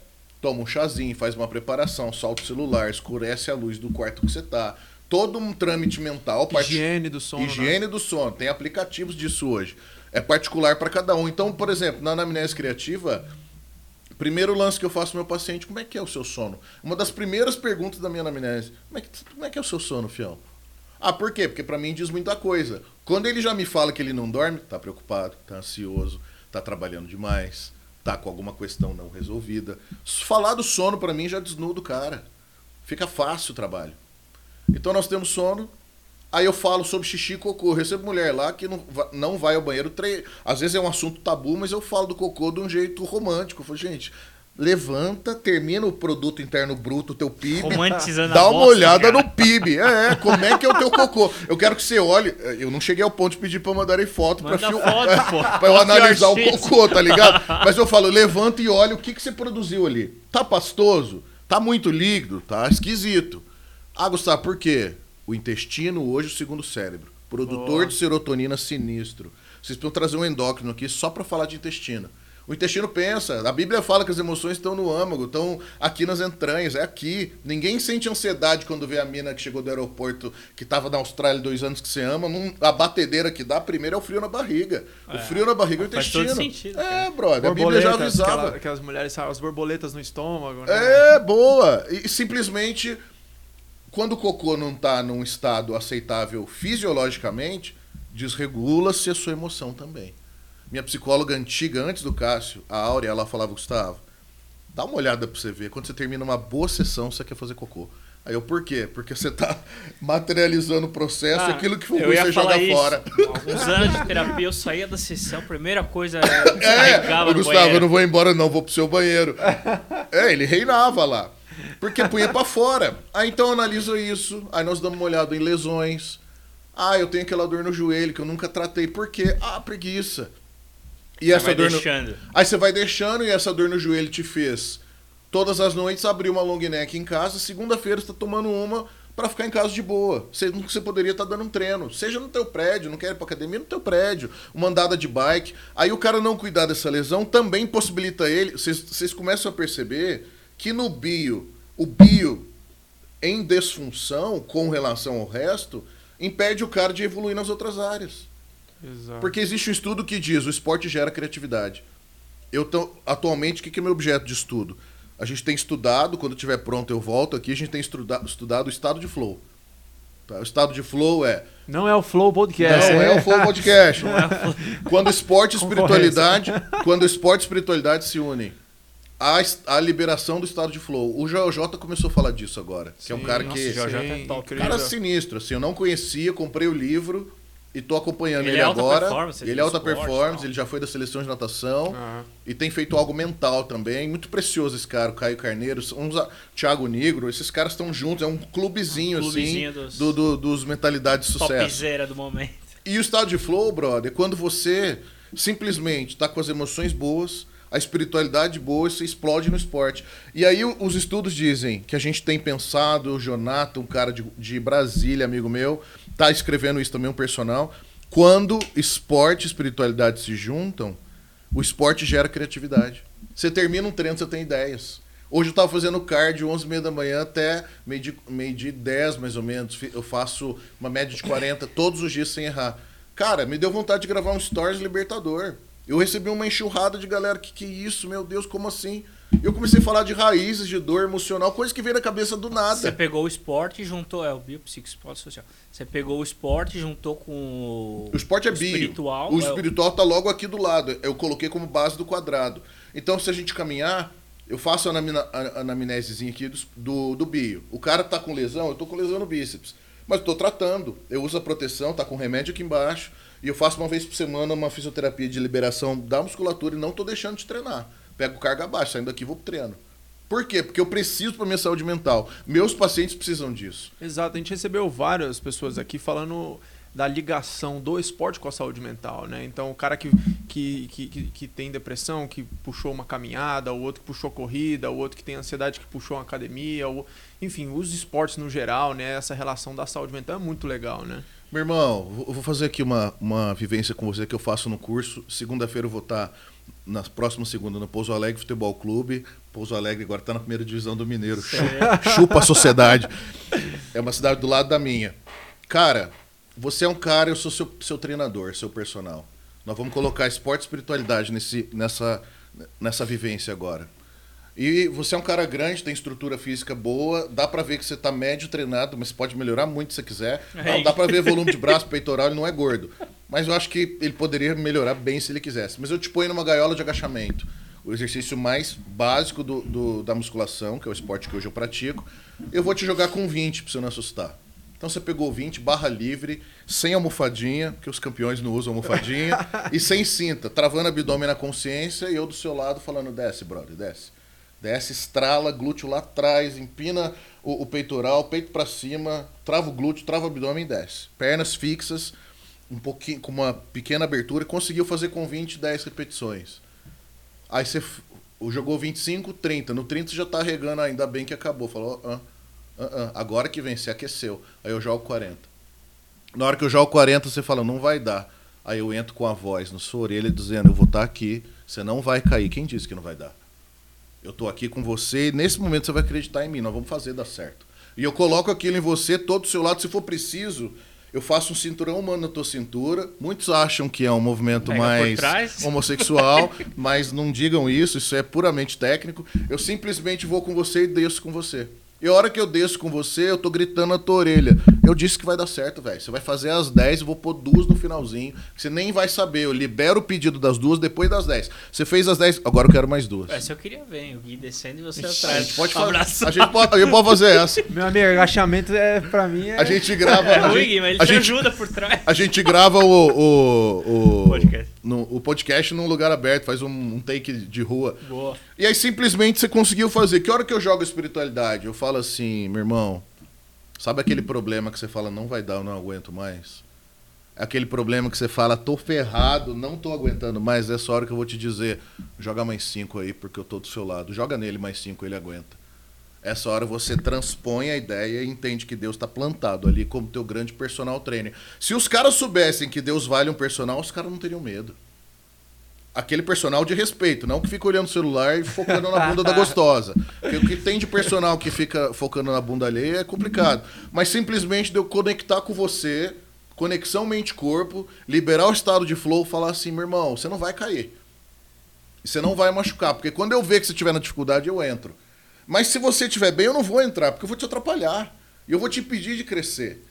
toma um chazinho, faz uma preparação, solta o celular, escurece a luz do quarto que você tá. Todo um trâmite mental. Higiene do sono. né? Higiene do sono. Tem aplicativos disso hoje. É particular para cada um. Então, por exemplo, na anamnese criativa, primeiro lance que eu faço meu paciente, como é que é o seu sono? Uma das primeiras perguntas da minha anamnese, como é que, como é, que é o seu sono, fião? Ah, por quê? Porque para mim diz muita coisa. Quando ele já me fala que ele não dorme, tá preocupado, tá ansioso, tá trabalhando demais, tá com alguma questão não resolvida. Falar do sono para mim já desnuda o cara. Fica fácil o trabalho. Então nós temos sono. Aí eu falo sobre xixi e cocô. Eu recebo mulher lá que não não vai ao banheiro. Tre... Às vezes é um assunto tabu, mas eu falo do cocô de um jeito romântico. Eu falo, gente, levanta, termina o produto interno bruto, teu PIB. Dá uma bosta, olhada cara. no PIB. É, é, como é que é o teu cocô? Eu quero que você olhe. Eu não cheguei ao ponto de pedir pra mandarem foto pô. pra eu analisar o cocô, tá ligado? Mas eu falo, levanta e olha o que, que você produziu ali. Tá pastoso? Tá muito líquido? Tá esquisito. Ah, Gustavo, por quê? O intestino hoje o segundo cérebro. Produtor Boa. de serotonina sinistro. Vocês precisam trazer um endócrino aqui só pra falar de intestino. O intestino pensa. A Bíblia fala que as emoções estão no âmago, estão aqui nas entranhas, é aqui. Ninguém sente ansiedade quando vê a mina que chegou do aeroporto, que estava na Austrália dois anos que você ama. Não- a batedeira que dá primeiro é o frio na barriga. O É. frio na barriga é o Faz intestino. todo sentido, é, brother. A Bíblia já avisava. aquela- aquelas mulheres, as borboletas no estômago, né? É, boa. E simplesmente, quando o cocô não tá num estado aceitável fisiologicamente, desregula-se a sua emoção também. Minha psicóloga antiga, antes do Cássio, a Áurea, ela falava, Gustavo, dá uma olhada pra você ver. Quando você termina uma boa sessão, você quer fazer cocô. Aí eu, por quê? Porque você tá materializando o processo, Ah, aquilo que foi você joga isso. fora. Alguns anos de terapia, eu saía da sessão, primeira coisa era É, Gustavo, banheiro. eu não vou embora não, vou pro seu banheiro. é, ele reinava lá. Porque punha pra fora. Aí então eu analiso isso, aí nós damos uma olhada em lesões. Ah, eu tenho aquela dor no joelho que eu nunca tratei. Por quê? Ah, preguiça. E Você essa dor no... deixando. Aí você vai deixando e essa dor no joelho te fez todas as noites abrir uma long neck em casa, segunda-feira você tá tomando uma para ficar em casa de boa. Você, você poderia estar tá dando um treino, seja no teu prédio, não quer ir pra academia, no teu prédio, uma andada de bike. Aí o cara não cuidar dessa lesão também possibilita ele. Vocês começam a perceber que no bio, o bio em desfunção com relação ao resto, impede o cara de evoluir nas outras áreas. Exato. Porque existe um estudo que diz o esporte gera criatividade. Eu tô, atualmente, o que, que é meu objeto de estudo? A gente tem estudado, quando estiver pronto eu volto aqui, a gente tem estuda, estudado o estado de flow. Tá? O estado de flow é. Não é o Flow Podcast. Não é, é o Flow Podcast. é quando esporte e espiritualidade. quando esporte e espiritualidade se unem. A, a liberação do estado de flow. O JJ começou a falar disso agora. Sim, que é um cara nossa, que. JJ é top. Cara sinistro, assim, eu não conhecia, comprei o livro e tô acompanhando ele, ele é agora. Ele é alta esporte, performance, ele já foi da seleção de natação uhum. e tem feito algo mental também. Muito precioso esse cara, o Caio Carneiro, uns, Thiago Negro, esses caras estão juntos, é um clubezinho, um clubezinho assim dos, do, do, dos mentalidades de sucesso. Topzera do momento. E o estado de flow, brother, é quando você simplesmente tá com as emoções boas, a espiritualidade boa você explode no esporte. E aí os estudos dizem que a gente tem pensado, o Jonathan, um cara de, de Brasília, amigo meu, tá escrevendo isso também, um personal. Quando esporte e espiritualidade se juntam, o esporte gera criatividade. Você termina um treino, você tem ideias. Hoje eu estava fazendo cardio 11 h da manhã até meio de, meio de 10, mais ou menos. Eu faço uma média de 40 todos os dias sem errar. Cara, me deu vontade de gravar um Stories Libertador. Eu recebi uma enxurrada de galera, que que é isso, meu Deus, como assim? Eu comecei a falar de raízes, de dor emocional, coisa que veio na cabeça do nada. Você pegou o esporte e juntou, é o biopsico, esporte social. Você pegou o esporte e juntou com o. O esporte é bio. Espiritual. O é espiritual tá logo aqui do lado. Eu coloquei como base do quadrado. Então, se a gente caminhar, eu faço a, anamina, a anamnesezinha aqui do, do, do, bio. O cara tá com lesão, eu tô com lesão no bíceps. Mas tô tratando. Eu uso a proteção, tá com remédio aqui embaixo. E eu faço uma vez por semana uma fisioterapia de liberação da musculatura e não tô deixando de treinar pego carga baixa, saindo daqui vou pro treino. Por quê? Porque eu preciso para minha saúde mental. Meus pacientes precisam disso. Exato. A gente recebeu várias pessoas aqui falando da ligação do esporte com a saúde mental, né? Então, o cara que, que, que, que, tem depressão, que puxou uma caminhada, o outro que puxou corrida, o outro que tem ansiedade, que puxou uma academia, o... enfim, os esportes no geral, né? Essa relação da saúde mental é muito legal, né? Meu irmão, eu vou fazer aqui uma, uma vivência com você que eu faço no curso. Segunda-feira eu vou estar na próxima segunda no Pouso Alegre Futebol Clube. Pouso Alegre agora está na primeira divisão do Mineiro. Chupa, chupa a sociedade. É uma cidade do lado da minha. Cara, você é um cara, eu sou seu, seu treinador, seu personal. Nós vamos colocar esporte e espiritualidade nesse, nessa, nessa vivência agora. E você é um cara grande, tem estrutura física boa, dá para ver que você tá médio treinado, mas pode melhorar muito se você quiser. É. Dá para ver volume de braço, peitoral, ele não é gordo. Mas eu acho que ele poderia melhorar bem se ele quisesse. Mas eu te ponho numa gaiola de agachamento. O exercício mais básico do, do, da musculação, que é o esporte que hoje eu pratico. Eu vou te jogar com 20 pra você não assustar. Então você pegou 20, barra livre, sem almofadinha, que os campeões não usam almofadinha, e sem cinta, travando abdômen na consciência e eu do seu lado falando: desce, brother, desce. Desce, estrala, glúteo lá atrás, empina o, o peitoral, peito para cima, trava o glúteo, trava o abdômen e desce. Pernas fixas, um pouquinho, com uma pequena abertura, conseguiu fazer com 20, 10 repetições. Aí você jogou 25, 30. No 30 você já tá regando, ainda bem que acabou. Falou, ah, ah, ah, agora que vem, você aqueceu. Aí eu jogo 40. Na hora que eu jogo 40, você fala, não vai dar. Aí eu entro com a voz na sua orelha dizendo, eu vou estar tá aqui, você não vai cair. Quem disse que não vai dar? Eu tô aqui com você e nesse momento você vai acreditar em mim, nós vamos fazer dar certo. E eu coloco aquilo em você, todo do seu lado, se for preciso, eu faço um cinturão humano na tua cintura. Muitos acham que é um movimento Pega mais homossexual, mas não digam isso, isso é puramente técnico. Eu simplesmente vou com você e desço com você. E a hora que eu desço com você, eu tô gritando na tua orelha. Eu disse que vai dar certo, velho. Você vai fazer às 10, eu vou pôr duas no finalzinho. Você nem vai saber. Eu libero o pedido das duas depois das 10. Você fez as 10, agora eu quero mais duas. Essa eu queria ver, o Gui descendo e você atrás. A gente pode, fazer, a gente pode, a gente pode fazer essa. Meu amigo, agachamento é, pra mim é... A gente grava... É ruim, gente, mas ele a te gente, ajuda por trás. A gente grava o... o, o podcast. No, o podcast num lugar aberto, faz um, um take de rua. Boa. E aí simplesmente você conseguiu fazer. Que hora que eu jogo espiritualidade? Eu falo assim, meu irmão, sabe aquele problema que você fala, não vai dar, eu não aguento mais? Aquele problema que você fala, tô ferrado, não tô aguentando mais. Essa hora que eu vou te dizer, joga mais cinco aí, porque eu tô do seu lado. Joga nele mais cinco, ele aguenta. Essa hora você transpõe a ideia e entende que Deus está plantado ali como teu grande personal trainer. Se os caras soubessem que Deus vale um personal, os caras não teriam medo. Aquele personal de respeito, não que fica olhando o celular e focando na bunda da gostosa. Porque o que tem de personal que fica focando na bunda alheia é complicado. Mas simplesmente de eu conectar com você, conexão mente-corpo, liberar o estado de flow, falar assim, meu irmão, você não vai cair. Você não vai machucar. Porque quando eu ver que você estiver na dificuldade, eu entro. Mas se você estiver bem, eu não vou entrar, porque eu vou te atrapalhar. E eu vou te impedir de crescer.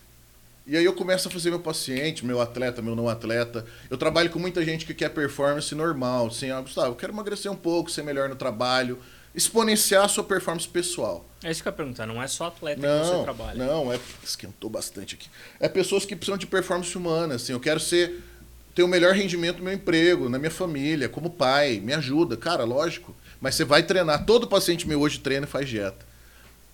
E aí eu começo a fazer meu paciente, meu atleta, meu não atleta. Eu trabalho com muita gente que quer performance normal. Assim, ah, Gustavo, eu quero emagrecer um pouco, ser melhor no trabalho. Exponenciar a sua performance pessoal. É isso que eu ia perguntar, não é só atleta não, que você trabalha. Não, é. Esquentou bastante aqui. É pessoas que precisam de performance humana. Assim, eu quero ser. ter o melhor rendimento no meu emprego, na minha família, como pai. Me ajuda. Cara, lógico. Mas você vai treinar. Todo paciente meu hoje treina e faz dieta.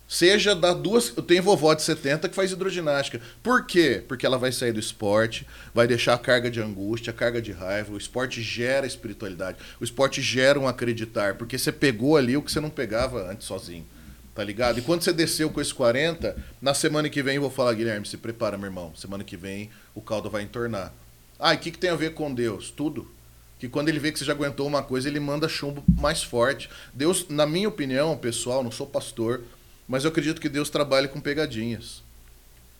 Seja da duas. Eu tenho vovó de 70 que faz hidroginástica. Por quê? Porque ela vai sair do esporte, vai deixar a carga de angústia, a carga de raiva. O esporte gera espiritualidade. O esporte gera um acreditar. Porque você pegou ali o que você não pegava antes sozinho. Tá ligado? E quando você desceu com esse 40, na semana que vem eu vou falar, Guilherme, se prepara, meu irmão. Semana que vem o caldo vai entornar. Ah, e o que, que tem a ver com Deus? Tudo que quando ele vê que você já aguentou uma coisa, ele manda chumbo mais forte. Deus, na minha opinião, pessoal, não sou pastor, mas eu acredito que Deus trabalha com pegadinhas.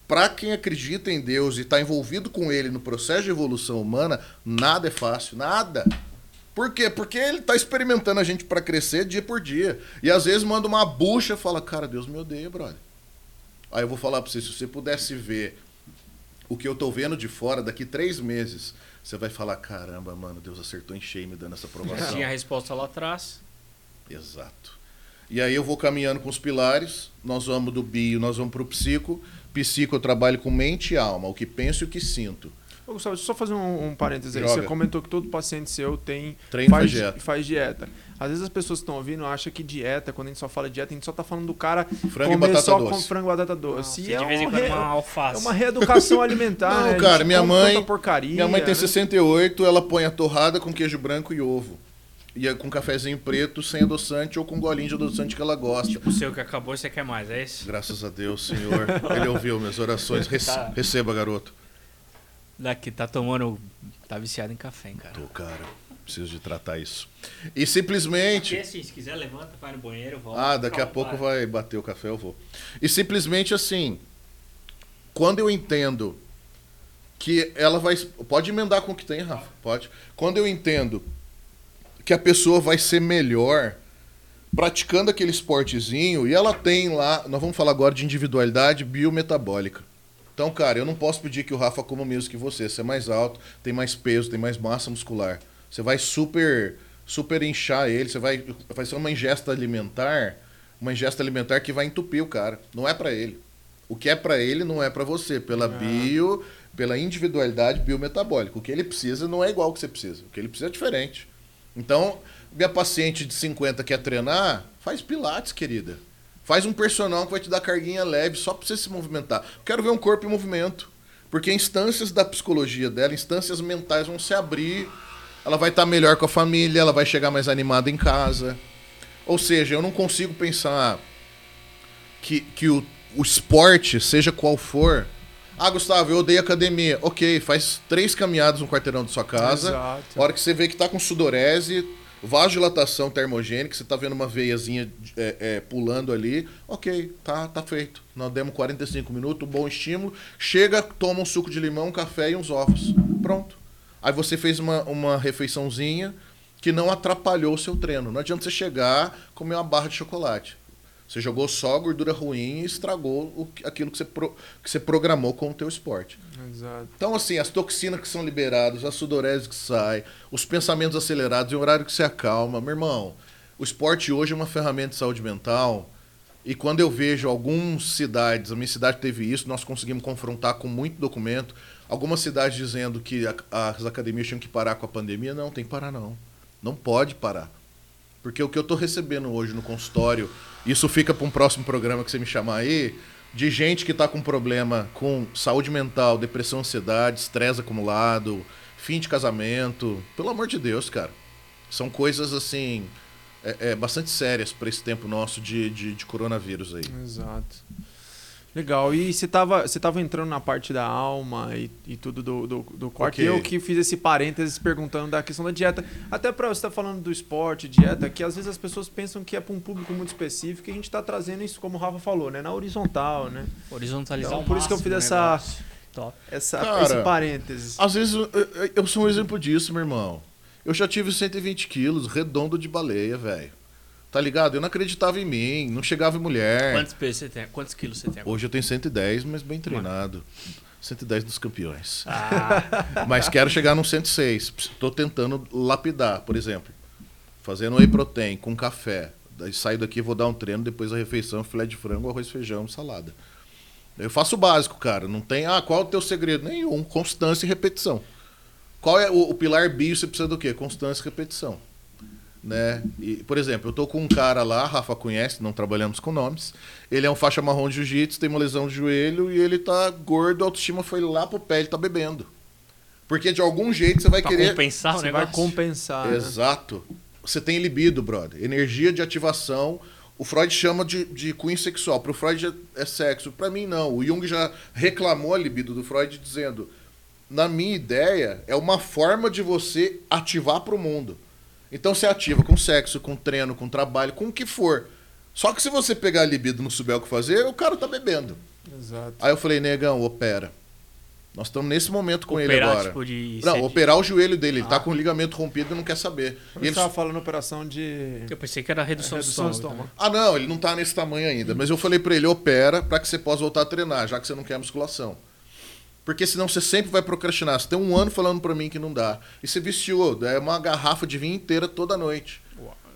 Para quem acredita em Deus e está envolvido com ele no processo de evolução humana, nada é fácil, nada. Por quê? Porque ele está experimentando a gente para crescer dia por dia. E às vezes manda uma bucha e fala: Cara, Deus me odeia, brother. Aí eu vou falar para você: se você pudesse ver o que eu estou vendo de fora daqui três meses, você vai falar, caramba, mano, Deus acertou em cheio me dando essa aprovação. Tinha a resposta lá atrás. Exato. E aí eu vou caminhando com os pilares, nós vamos do bio, nós vamos para o psico. Psico eu trabalho com mente e alma, o que penso e o que sinto. Ô, Gustavo, deixa eu só fazer um, um parênteses aí. Você comentou que todo paciente seu tem Treino faz, dieta. faz dieta. Às vezes as pessoas que estão ouvindo acham que dieta, quando a gente só fala dieta, a gente só tá falando do cara Frango e comer batata só doce. com frango e batata doce. Nossa, E é, de vez em uma quando re- uma é alface. uma reeducação alimentar. Não, né? Cara, minha mãe- porcaria. Minha mãe tem né? 68, ela põe a torrada com queijo branco e ovo. E é com cafezinho preto, sem adoçante ou com golinho de adoçante que ela gosta. Tipo, o seu que acabou você quer mais, é isso? Graças a Deus, Senhor. Ele ouviu minhas orações. Rece- Tá. Receba, garoto. Daqui, tá tomando. Tá viciado em café, hein, cara. Tô, cara. Preciso de tratar isso. E simplesmente. Porque assim, se quiser, levanta, vai no banheiro, volta. Ah, daqui a Calma, pouco vai. vai bater o café, eu vou. E simplesmente assim, quando eu entendo que ela vai. Pode emendar com o que tem, Rafa, pode. Quando eu entendo que a pessoa vai ser melhor praticando aquele esportezinho e ela tem lá. Nós vamos falar agora de individualidade biometabólica. Então, cara, eu não posso pedir que o Rafa coma o mesmo que você. Você é mais alto, tem mais peso, tem mais massa muscular. Você vai super, super inchar ele. Você vai, vai ser uma ingesta alimentar, uma ingesta alimentar que vai entupir o cara. Não é pra ele. O que é pra ele não é pra você, pela bio, pela individualidade biometabólica. O que ele precisa não é igual ao que você precisa. O que ele precisa é diferente. Então, minha paciente de 50 quer treinar, faz pilates, querida. Faz um personal que vai te dar carguinha leve só pra você se movimentar. Quero ver um corpo em movimento. Porque instâncias da psicologia dela, instâncias mentais vão se abrir. Ela vai estar melhor com a família, ela vai chegar mais animada em casa. Ou seja, eu não consigo pensar que, que o, o esporte, seja qual for. Ah, Gustavo, eu odeio academia. Ok, faz três caminhadas no quarteirão da sua casa. Exato. A hora que você vê que tá com sudorese, vasodilatação termogênica, você tá vendo uma veiazinha é, é, pulando ali, ok, tá, tá feito. Nós demos 45 minutos, bom estímulo. Chega, toma um suco de limão, um café e uns ovos. Pronto. Aí você fez uma, uma refeiçãozinha que não atrapalhou o seu treino. Não adianta você chegar comer uma barra de chocolate. Você jogou só gordura ruim e estragou o, aquilo que você, pro- que você programou com o teu esporte. Exato. Então, assim, as toxinas que são liberadas, a sudorese que sai, os pensamentos acelerados, em horário que você acalma. Meu irmão, o esporte hoje é uma ferramenta de saúde mental. E quando eu vejo algumas cidades, a minha cidade teve isso, nós conseguimos confrontar com muito documento. Algumas cidades dizendo que a- as academias tinham que parar com a pandemia. Não, tem que parar não. Não pode parar. Porque o que eu estou recebendo hoje no consultório, isso fica para um próximo programa que você me chamar aí, de gente que tá com problema com saúde mental, depressão, ansiedade, estresse acumulado, fim de casamento. Pelo amor de Deus, cara. São coisas assim. É, é, bastante sérias para esse tempo nosso de, de, de coronavírus aí. Exato. Legal. E você estava você tava entrando na parte da alma e, e tudo do, do, do corte. Ok. Eu que fiz esse parênteses perguntando da questão da dieta. Até para você estar falando do esporte, dieta, que às vezes as pessoas pensam que é para um público muito específico e a gente está trazendo isso, como o Rafa falou, né? Na horizontal, né? Horizontalizar Então, por isso que eu fiz essa- negócio. Top. Essa, Cara, esse parênteses. Às vezes eu, eu- eu sou um exemplo disso, meu irmão. Eu já tive 120 quilos, redondo de baleia, velho. Tá ligado? Eu não acreditava em mim, não chegava em mulher. Quantos pesos você tem? Quantos quilos você tem agora? Hoje eu tenho 110, mas bem treinado. 110 dos campeões. Ah, Mas quero chegar num 106. Tô tentando lapidar, por exemplo. Fazendo whey protein com café. Daí saio daqui, vou dar um treino, depois a refeição, filé de frango, arroz, feijão, salada. Eu faço o básico, cara. Não tem, ah, qual é o teu segredo? Nenhum. Constância e repetição. Qual é o, o pilar bio? Você precisa do quê? Constância e repetição. Né? E, por exemplo, eu tô com um cara lá, Rafa conhece, não trabalhamos com nomes. Ele é um faixa marrom de jiu-jitsu, tem uma lesão de joelho e ele tá gordo, a autoestima foi lá pro pé, ele tá bebendo. Porque de algum jeito você vai pra querer. compensar o Você negócio. vai compensar. né? Exato. Você tem libido, brother. Energia de ativação. O Freud chama de, de cunho sexual. Para o Freud é, é sexo. Para mim, não. O Jung já reclamou a libido do Freud dizendo: na minha ideia, é uma forma de você ativar para o mundo. Então você ativa com sexo, com treino, com trabalho, com o que for. Só que se você pegar a libido e não souber o que fazer, o cara tá bebendo. Exato. Aí eu falei, negão, opera. Nós estamos nesse momento com ele Operar, agora. tipo, de Não, operar o joelho dele. Ele tá Ah. com o ligamento rompido e não quer saber. E isso ele você tava falando operação de. Eu pensei que era redução, Redução de de estômago. Ah, não, ele não tá nesse tamanho ainda. Mas eu falei pra ele, opera pra que você possa voltar a treinar, já que você não quer musculação. Porque senão você sempre vai procrastinar. Você tem um ano falando pra mim que não dá. E você viciou, é uma garrafa de vinho inteira toda noite.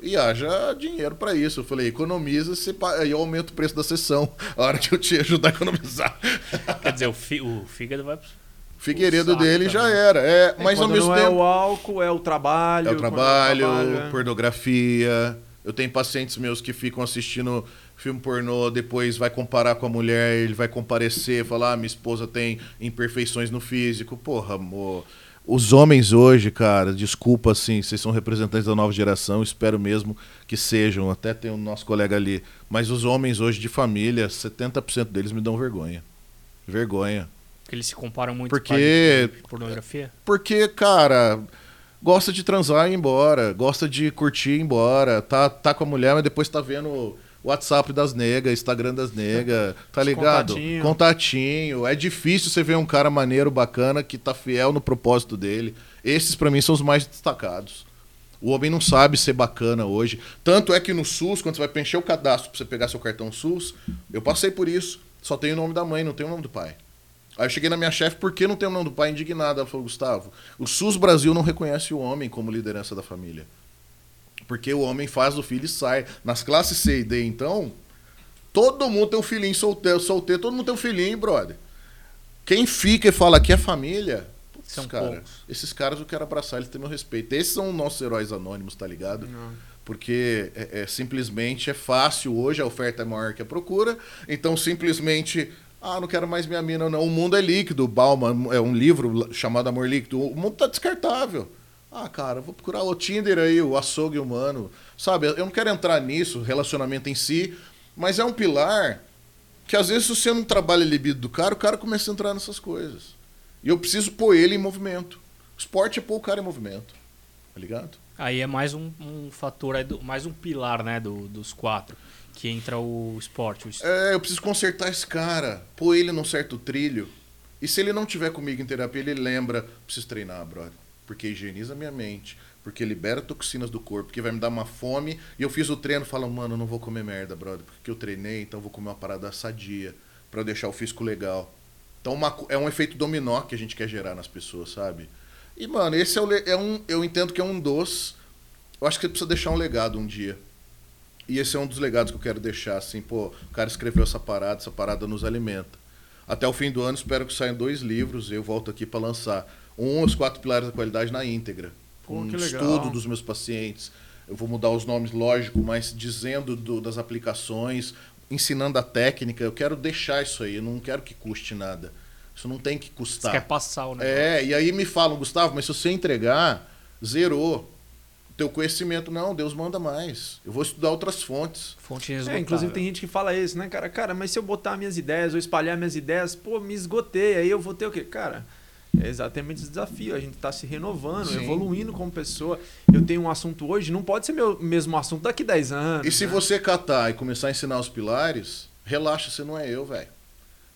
E haja dinheiro pra isso. Eu falei, economiza, aí eu aumento o preço da sessão. A hora de eu te ajudar a economizar. Quer dizer, o, fi- o fígado vai pro... Figueiredo O dele já também. era. É, É, mas ao mesmo não tempo. é o álcool, é o trabalho. É o trabalho, trabalho, é. pornografia. Eu tenho pacientes meus que ficam assistindo filme pornô, depois vai comparar com a mulher, ele vai comparecer, falar, ah, minha esposa tem imperfeições no físico. Porra, amor. Os homens hoje, cara, desculpa assim, vocês são representantes da nova geração, espero mesmo que sejam, até tem o nosso colega ali. Mas os homens hoje de família, 70% deles me dão vergonha. Vergonha. Porque eles se comparam muito Porque- com a de pornografia. Porque, cara, gosta de transar e ir embora, gosta de curtir e ir embora, tá, tá com a mulher, mas depois tá vendo WhatsApp das negas, Instagram das negas, tá ligado? contatinho. Contatinho. É difícil você ver um cara maneiro, bacana, que tá fiel no propósito dele. Esses, pra mim, são os mais destacados. O homem não sabe ser bacana hoje. Tanto é que no SUS, quando você vai preencher o cadastro pra você pegar seu cartão SUS, eu passei por isso. Só tem o nome da mãe, não tem o nome do pai. Aí eu cheguei na minha chefe, por que não tem o nome do pai indignada? Ela falou, Gustavo, o SUS Brasil não reconhece o homem como liderança da família. Porque o homem faz o filho e sai. Nas classes C e D, então, todo mundo tem um filhinho solteiro, solteiro todo mundo tem um filhinho, brother. Quem fica e fala que é família, putz, São cara, poucos. esses caras eu quero abraçar, eles têm meu respeito. Esses são nossos heróis anônimos, tá ligado? Não. porque é, é, simplesmente é fácil hoje, a oferta é maior que a procura, então simplesmente, ah, não quero mais minha mina, não. O mundo é líquido, Bauman, é um livro chamado Amor Líquido, o mundo tá descartável. Ah, cara, vou procurar o Tinder aí, o açougue humano. Sabe, eu não quero entrar nisso, relacionamento em si, mas é um pilar que às vezes se você não trabalha a libido do cara, o cara começa a entrar nessas coisas. E eu preciso pôr ele em movimento. Esporte é pôr o cara em movimento. Tá ligado? Aí é mais um, um fator, mais um pilar, né, do- dos quatro. Que entra o esporte. O es- É, eu preciso consertar esse cara, pôr ele num certo trilho. E se ele não tiver comigo em terapia, ele lembra, preciso treinar, brother. Porque higieniza minha mente, porque libera toxinas do corpo, porque vai me dar uma fome. E eu fiz o treino, fala, mano, não vou comer merda, brother, porque eu treinei, então eu vou comer uma parada sadia eu deixar o físico legal. Então uma é um efeito dominó que a gente quer gerar nas pessoas, sabe? E, mano, esse é, o é um. Eu entendo que é um dos. Eu acho que você precisa deixar um legado um dia. E esse é um dos legados que eu quero deixar, assim, pô, o cara escreveu essa parada, essa parada nos alimenta. Até o fim do ano espero que saiam dois livros, eu volto aqui para lançar. Um, os quatro pilares da qualidade na íntegra. Pô, um estudo dos meus pacientes. Eu vou mudar os nomes, lógico, mas dizendo do- das aplicações, ensinando a técnica, eu quero deixar isso aí, eu não quero que custe nada. Isso não tem que Você custar. quer passar o negócio. É, e aí me falam, Gustavo, mas se você entregar, zerou. Teu conhecimento, não, Deus manda mais. Eu vou estudar outras fontes. Fonte É, inclusive tem gente que fala isso, né, cara? Cara, mas se eu botar minhas ideias ou espalhar minhas ideias, pô, me esgotei, aí eu vou ter o quê? Cara, é exatamente esse desafio. A gente tá se renovando, Sim. evoluindo como pessoa. Eu tenho um assunto hoje, não pode ser meu mesmo assunto daqui 10 anos. E se né? você catar e começar a ensinar os pilares, relaxa, você não é eu, velho.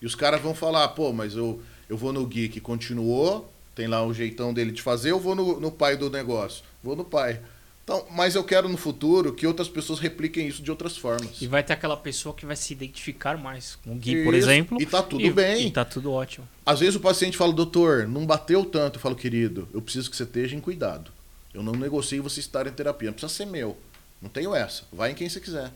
E os caras vão falar, pô, mas eu, eu vou no que continuou, tem lá o jeitão dele de fazer, eu vou no, no pai do negócio. Vou no pai. Então, mas eu quero no futuro que outras pessoas repliquem isso de outras formas. E vai ter aquela pessoa que vai se identificar mais com o Gui, por Isso. exemplo. E tá tudo bem. E tá tudo ótimo. Às vezes o paciente fala, doutor, não bateu tanto. Eu falo, querido, eu preciso que você esteja em cuidado. Eu não negocio você estar em terapia. Não precisa ser meu. Não tenho essa. Vai em quem você quiser.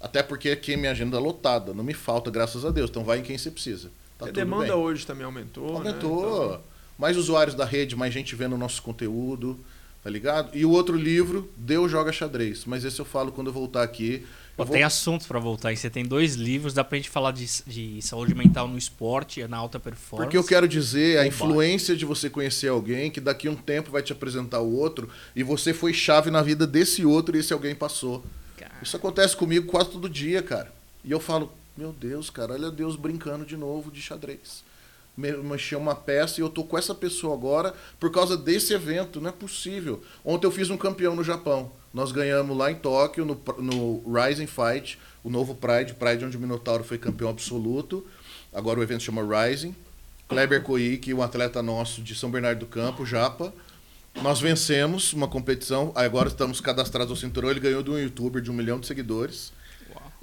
Até porque aqui minha agenda é lotada. Não me falta, graças a Deus. Então vai em quem você precisa. Tá a tudo demanda bem. hoje também aumentou. né? Aumentou. Então, Mais usuários da rede, mais gente vendo o nosso conteúdo. Tá ligado? E o outro livro, Deus Joga Xadrez. Mas esse eu falo quando eu voltar aqui. Pô, vou- Tem assunto pra voltar aí. Você tem dois livros, dá pra gente falar de, de saúde mental no esporte na alta performance. Porque eu quero dizer a influência de você conhecer alguém que daqui a um tempo vai te apresentar o outro e você foi chave na vida desse outro e esse alguém passou. Cara, Isso acontece comigo quase todo dia, cara. E eu falo, meu Deus, cara, olha Deus brincando de novo de xadrez. Me- Mexeu uma peça e eu tô com essa pessoa agora por causa desse evento. Não é possível. Ontem eu fiz um campeão no Japão. Nós ganhamos lá em Tóquio, no, no Rising Fight, o novo Pride, Pride onde o Minotauro foi campeão absoluto. Agora o evento chama Rising. Kleber Koike, um atleta nosso de São Bernardo do Campo, Japa. Nós vencemos uma competição, agora estamos cadastrados ao cinturão. Ele ganhou de um youtuber de um milhão de seguidores.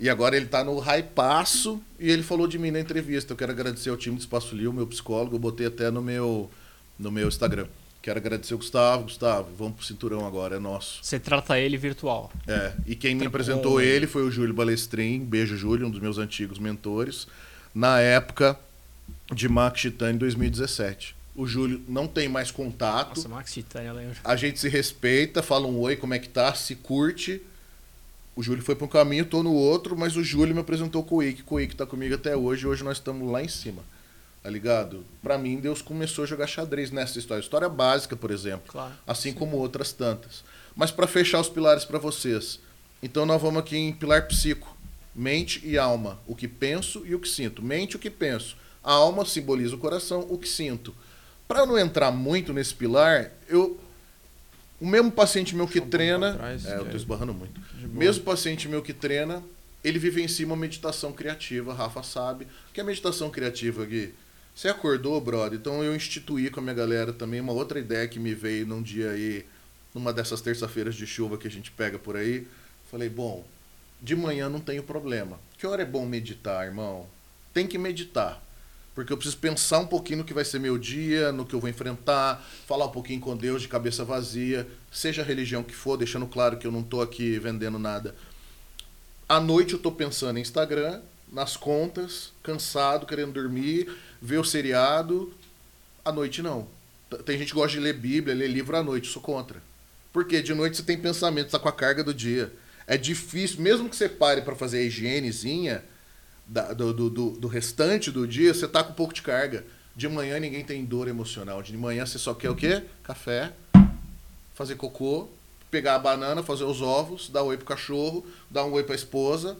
E agora ele tá no hypaço e ele falou de mim na entrevista. Eu quero agradecer ao time do Espaço Lio, meu psicólogo, eu botei até no meu, no meu Instagram. Quero agradecer o Gustavo. Gustavo, vamos pro cinturão agora, é nosso. Você trata ele virtual. É, e quem me Tá apresentou bom. ele foi o Júlio Balestrin. Beijo, Júlio, um dos meus antigos mentores. Na época de Max Titani 2017. O Júlio não tem mais contato. Nossa, Max Titânia, eu lembro. A gente se respeita, fala um oi, como é que tá, se curte. O Júlio foi para um caminho, tô no outro, mas o Júlio me apresentou com o Ike. O Ike tá comigo até hoje, e hoje nós estamos lá em cima. Tá ligado? Pra mim, Deus começou a jogar xadrez nessa história. História básica, por exemplo. Claro. Assim como outras tantas. Mas para fechar os pilares para vocês. Então nós vamos aqui em pilar psico. Mente e alma. O que penso e o que sinto. Mente, o que penso. A alma simboliza o coração, o que sinto. Para não entrar muito nesse pilar, eu. O mesmo paciente meu que um treina. trás, é, eu tô esbarrando muito. Mesmo paciente meu que treina, ele vivencia uma meditação criativa, Rafa sabe. O que é meditação criativa, Gui? Você acordou, brother? Então eu instituí com a minha galera também uma outra ideia que me veio num dia aí, numa dessas terça-feiras de chuva que a gente pega por aí. Falei, bom, de manhã não tenho problema. Que hora é bom meditar, irmão? Tem que meditar. Porque eu preciso pensar um pouquinho no que vai ser meu dia, no que eu vou enfrentar, falar um pouquinho com Deus de cabeça vazia, seja a religião que for, deixando claro que eu não tô aqui vendendo nada. À noite eu tô pensando em Instagram, nas contas, cansado, querendo dormir, ver o seriado. À noite não. Tem gente que gosta de ler Bíblia, ler livro à noite, sou contra. Porque de noite você tem pensamento, você tá com a carga do dia. É difícil, mesmo que você pare para fazer a higienezinha da- do, do, do- restante do dia, você tá com pouco de carga. De manhã ninguém tem dor emocional. De manhã você só quer o quê? Café, fazer cocô, pegar a banana, fazer os ovos, dar um oi pro cachorro, dar um oi pra esposa.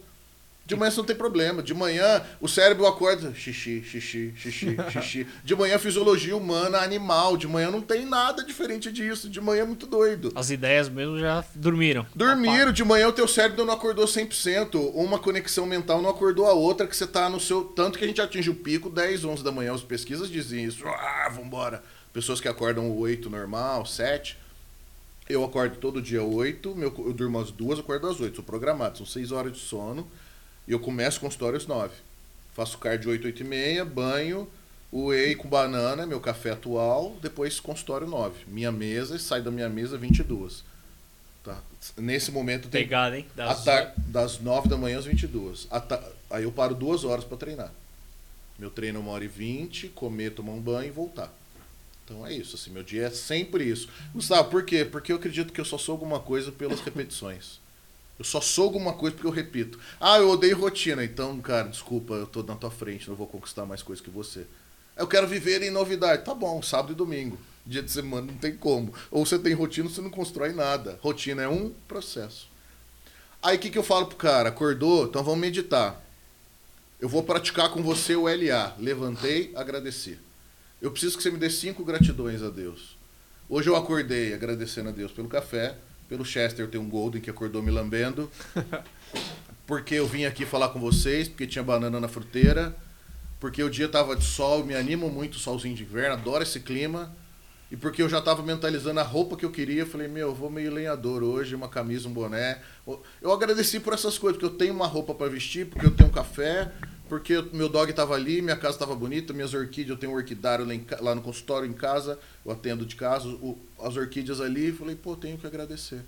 De manhã você não tem problema. De manhã o cérebro acorda. Xixi, xixi, xixi, xixi. De manhã fisiologia humana, animal. De manhã não tem nada diferente disso. De manhã é muito doido. As ideias mesmo já dormiram. Dormiram, de manhã o teu cérebro não acordou 100%. Uma conexão mental não acordou a outra, que você tá no seu. Tanto que a gente atinge o pico 10, 11 da manhã. As pesquisas dizem isso. Ah, vambora. Pessoas que acordam 8 normal, 7. Eu acordo todo dia 8, meu, eu durmo às 2, acordo às 8. Sou programado, são 6 horas de sono. E eu começo o consultório às 9. Faço cardio 8, 8 e meia, banho, whey com banana, meu café atual, depois consultório 9. Minha mesa, sai da minha mesa 22. Tá. Nesse momento tem Pegada, hein? Das- tar- das 9 da manhã às 22. A ta- Aí eu paro duas horas para treinar. Meu treino é uma hora e 20, comer, tomar um banho e voltar. Então é isso, assim, meu dia é sempre isso. Gustavo, por quê? Porque eu acredito que eu só sou alguma coisa pelas repetições. Eu só sou alguma coisa porque eu repito. Ah, eu odeio rotina. Então, cara, desculpa, eu tô na tua frente, não vou conquistar mais coisas que você. Eu quero viver em novidade. Tá bom, sábado e domingo. Dia de semana não tem como. Ou você tem rotina, você não constrói nada. Rotina é um processo. Aí o que, que eu falo pro cara? Acordou? Então vamos meditar. Eu vou praticar com você o LA. Levantei, agradeci. Eu preciso que você me dê cinco gratidões a Deus. Hoje eu acordei agradecendo a Deus pelo café, pelo Chester ter um Golden que acordou me lambendo, porque eu vim aqui falar com vocês, porque tinha banana na fruteira, porque o dia tava de sol, me animo muito solzinho de inverno, adoro esse clima. E porque eu já estava mentalizando a roupa que eu queria, eu falei, meu, eu vou meio lenhador hoje, uma camisa, um boné. Eu agradeci por essas coisas, porque eu tenho uma roupa para vestir, porque eu tenho um café, porque meu dog estava ali, minha casa estava bonita, minhas orquídeas, eu tenho um orquidário lá, em, lá, no consultório em casa, eu atendo de casa, o, as orquídeas ali, falei, pô, tenho que agradecer.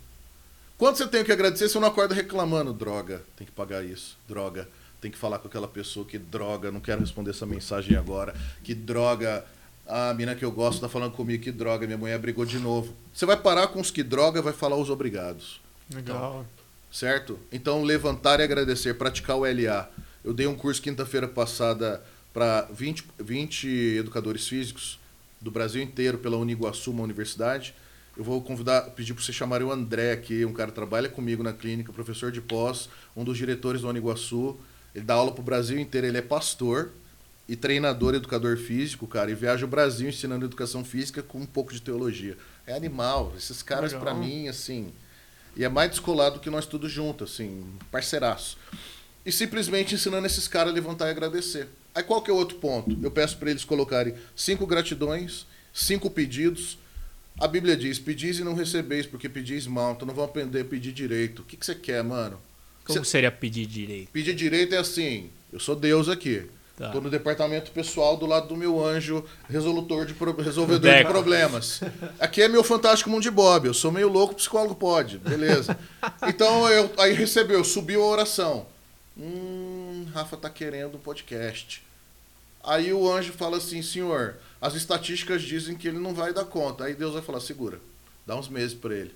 Quando você tem que agradecer, você não acorda reclamando, droga, tem que pagar isso, droga, tem que falar com aquela pessoa que droga, não quero responder essa mensagem agora, que droga, a mina que eu gosto tá falando comigo que droga, minha mulher brigou de novo. Você vai parar com os que droga, vai falar os obrigados. Legal. certo? Então, levantar e agradecer, praticar o LA. Eu dei um curso quinta-feira passada para 20, 20 educadores físicos do Brasil inteiro pela Uniguaçu, uma universidade. Eu vou convidar, pedir para você chamar o André aqui, um cara que trabalha comigo na clínica, professor de pós, um dos diretores do Uniguaçu. Ele dá aula para o Brasil inteiro, ele é pastor, e treinador, educador físico, cara, e viaja o Brasil ensinando educação física com um pouco de teologia. É animal. Esses caras, para mim, assim. E é mais descolado que nós todos juntos, assim, parceiraço. E simplesmente ensinando esses caras a levantar e agradecer. Aí qual que é o outro ponto? Eu peço para eles colocarem cinco gratidões, cinco pedidos. A Bíblia diz: pedis e não recebeis, porque pedis mal, então não vão aprender a pedir direito. O que, que você quer, mano? Como seria pedir direito? Pedir direito é assim: eu sou Deus aqui. Tá. Tô no departamento pessoal do lado do meu anjo resolutor de pro... resolvedor de problemas. Aqui é meu fantástico mundo de Bob. Eu sou meio louco, psicólogo pode. Beleza. Então eu aí recebeu, subiu a oração. Hum, Rafa tá querendo um podcast. Aí o anjo fala assim, senhor, as estatísticas dizem que ele não vai dar conta. Aí Deus vai falar, segura, dá uns meses para ele.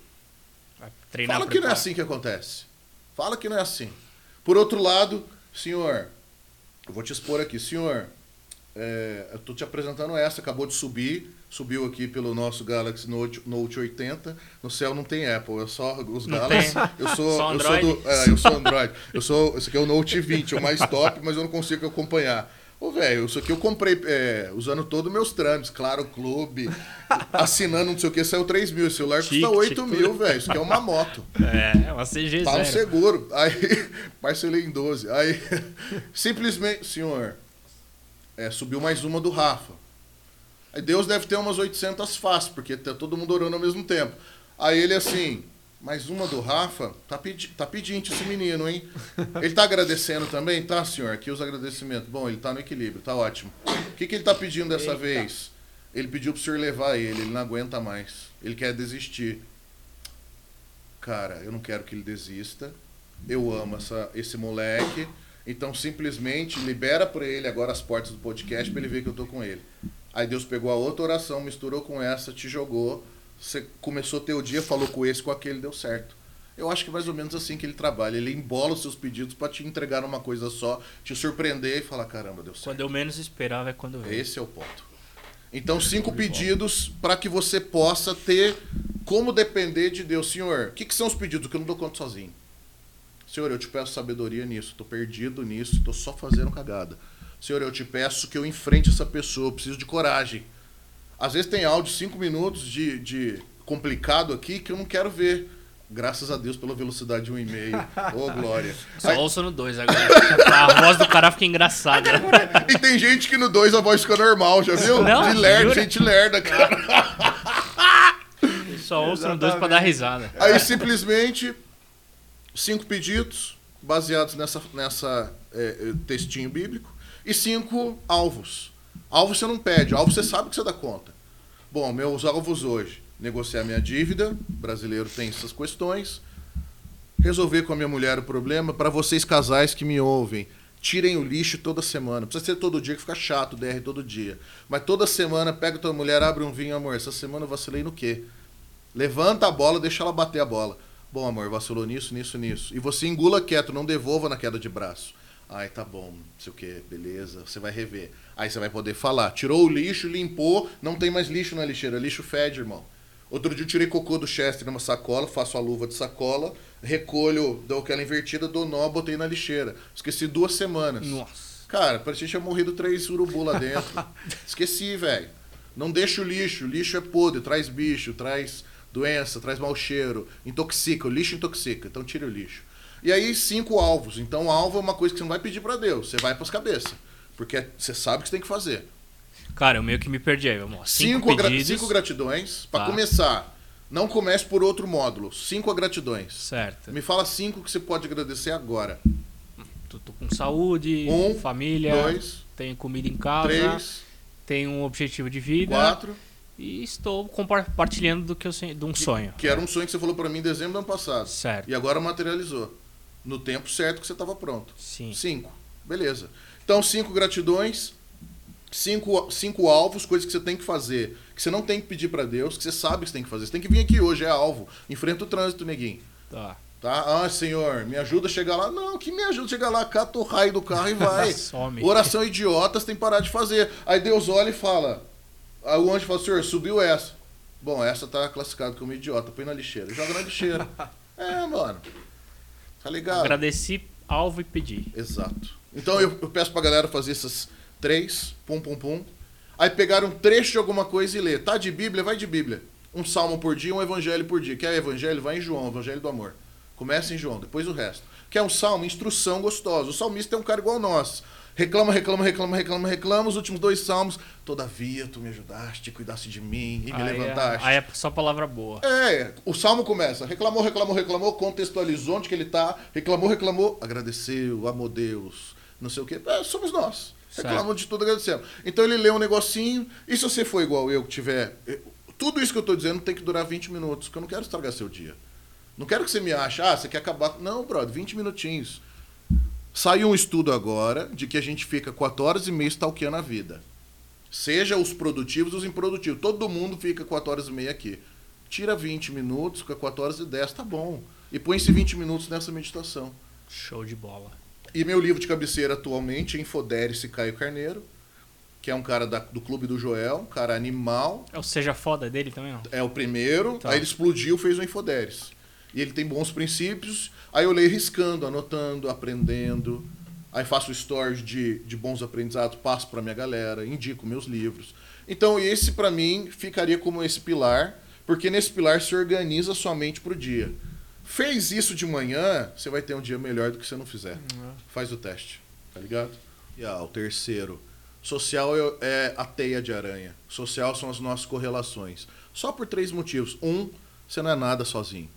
Fala que não é assim que acontece. Fala que não é assim. Por outro lado, senhor, eu vou te expor aqui, senhor. É, eu estou te apresentando essa, acabou de subir, subiu aqui pelo nosso Galaxy Note, Note 80. No céu não tem Apple, é só os não Galaxy. Tem. Eu sou, eu sou do, é, eu sou Android. Eu sou, esse aqui é o Note 20, o mais top, mas eu não consigo acompanhar. Ô, velho, isso aqui eu comprei é, usando todos os meus trâmites, claro, clube, assinando não sei o que, saiu 3 mil. O celular Chique, custa 8 mil, velho. Isso aqui é uma moto. É, é uma CG Tá um seguro. Aí, parcelei em 12. Aí, simplesmente, senhor, é, subiu mais uma do Rafa. Aí Deus deve ter umas 800 fácil, porque tá todo mundo orando ao mesmo tempo. Aí ele assim, mais uma do Rafa, tá, pedi tá pedinte esse menino, hein? Ele tá agradecendo também? Tá, senhor? Aqui os agradecimentos. Bom, ele tá no equilíbrio, tá ótimo. O que, que ele tá pedindo dessa Eita. vez? Ele pediu pro senhor levar ele, ele não aguenta mais. Ele quer desistir. Cara, eu não quero que ele desista. Eu amo essa, esse moleque. Então simplesmente libera para ele agora as portas do podcast para ele ver que eu tô com ele. Aí Deus pegou a outra oração, misturou com essa, te jogou você começou teu dia, falou com esse, com aquele, deu certo. Eu acho que é mais ou menos assim que ele trabalha. Ele embola os seus pedidos para te entregar uma coisa só, te surpreender e falar: caramba, deu certo. Quando eu menos esperava é quando veio. Esse é o ponto. Então, cinco pedidos para que você possa ter como depender de Deus. Senhor, o que, que, são os pedidos que eu não dou conta sozinho? Senhor, eu te peço sabedoria nisso. Estou perdido nisso, estou só fazendo cagada. Senhor, eu te peço que eu enfrente essa pessoa. Eu preciso de coragem. Às vezes tem áudio cinco minutos de, de complicado aqui que eu não quero ver. Graças a Deus pela velocidade de um e-mail. Ô, oh, glória. Só Aí... ouço no 2 agora. a voz do cara fica engraçada. e tem gente que no 2 a voz fica normal, já viu? Não, de lerda, gente lerda, cara. Só ouço no 2 pra dar risada. Aí simplesmente, cinco pedidos baseados nessa, nessa é, textinho bíblico e cinco alvos. Alvo você não pede, alvo você sabe que você dá conta. Bom, meus alvos hoje: negociar minha dívida, brasileiro tem essas questões. Resolver com a minha mulher o problema. Para vocês casais que me ouvem, tirem o lixo toda semana. Precisa ser todo dia que fica chato, DR todo dia. Mas toda semana pega tua mulher, abre um vinho, amor. Essa semana eu vacilei no quê? Levanta a bola, deixa ela bater a bola. Bom, amor, vacilou nisso, nisso, nisso. E você engula quieto, não devolva na queda de braço. Ai, tá bom, não sei o que, beleza, você vai rever. Aí você vai poder falar. Tirou o lixo, limpou, não tem mais lixo na lixeira. Lixo fede, irmão. Outro dia eu tirei cocô do Chester numa sacola, faço a luva de sacola, recolho, dou aquela invertida, dou nó, botei na lixeira. Esqueci duas semanas. Nossa. Cara, parecia que tinha morrido três urubu lá dentro. Esqueci, velho. Não deixa o lixo. O lixo é podre, traz bicho, traz doença, traz mau cheiro, intoxica. O lixo intoxica. Então tira o lixo. E aí, cinco alvos. Então, alvo é uma coisa que você não vai pedir para Deus. Você vai pras cabeças. Porque você sabe o que você tem que fazer. Cara, eu meio que me perdi aí, vamos lá. Cinco, Cinco, pedidos. cinco gratidões. Para Tá. começar, não comece por outro módulo. Cinco gratidões. Certo. Me fala cinco que você pode agradecer agora. Tô, tô com saúde, Um, família, Dois, tenho comida em casa, três, tenho um objetivo de vida quatro. E estou compartilhando do que eu de um sonho. Que era um sonho que você falou para mim em dezembro do ano passado. Certo. E agora materializou. No tempo certo que você estava pronto. Sim. Cinco. Beleza. Então, cinco gratidões, cinco, cinco alvos, coisas que você tem que fazer, que você não tem que pedir para Deus, que você sabe que você tem que fazer. Você tem que vir aqui hoje, é alvo. Enfrenta o trânsito, neguinho. Tá. Tá? Ah, senhor, me ajuda a chegar lá. Não, que me ajuda a chegar lá, cata o raio do carro e vai. Some. Oração idiota, você tem que parar de fazer. Aí Deus olha e fala. Aí o anjo fala, senhor, subiu essa. Bom, essa tá classificada como idiota, põe na lixeira. Joga na lixeira. é, mano. Tá ligado? Agradeci, alvo e pedi. Exato. Então eu, eu peço pra galera fazer essas três, pum, pum, pum. Aí pegar um trecho de alguma coisa e ler. Tá de Bíblia? Vai de Bíblia. Um salmo por dia, um evangelho por dia. Quer evangelho? Vai em João, evangelho do amor. Começa em João, depois o resto. Quer um salmo? Instrução gostosa. O salmista é um cara igual nós. Reclama, reclama, reclama, reclama, reclama. Os últimos dois salmos. Todavia, tu me ajudaste, cuidaste de mim e me Aí é- levantaste. Aí é só palavra boa. É, o salmo começa. Reclamou, reclamou, reclamou, contextualizou onde que ele tá. Reclamou, reclamou, agradeceu, amou Deus, não sei o quê. É, somos nós. Reclamamos de tudo, agradecemos. Então ele lê um negocinho, e se você for igual eu, que tiver. eh, Tudo isso que eu tô dizendo tem que durar 20 minutos, porque eu não quero estragar seu dia. Não quero que você me ache, ah, você quer acabar. Não, brother, 20 minutinhos. Saiu um estudo agora de que a gente fica 4 horas e meia stalkeando a vida. Seja os produtivos os improdutivos. Todo mundo fica 4 horas e meia aqui. Tira 20 minutos, fica 4 horas e 10, tá bom. E põe esse 20 minutos nessa meditação. Show de bola. E meu livro de cabeceira atualmente é Infodere-se Caio Carneiro, que é um cara da- do Clube do Joel, um cara animal. É o Seja Foda dele também, não? É o primeiro, Tá. aí ele explodiu, fez o Infoderes. E ele tem bons princípios, aí eu leio riscando, anotando, aprendendo. Aí faço stories de, de bons aprendizados, passo para minha galera, indico meus livros. Então esse para mim ficaria como esse pilar, porque nesse pilar se organiza sua mente pro dia. Fez isso de manhã, você vai ter um dia melhor do que você não fizer. Faz o teste, tá ligado? E ah, o terceiro. Social é, é a teia de aranha. Social são as nossas correlações. Só por três motivos. Um, você não é nada sozinho.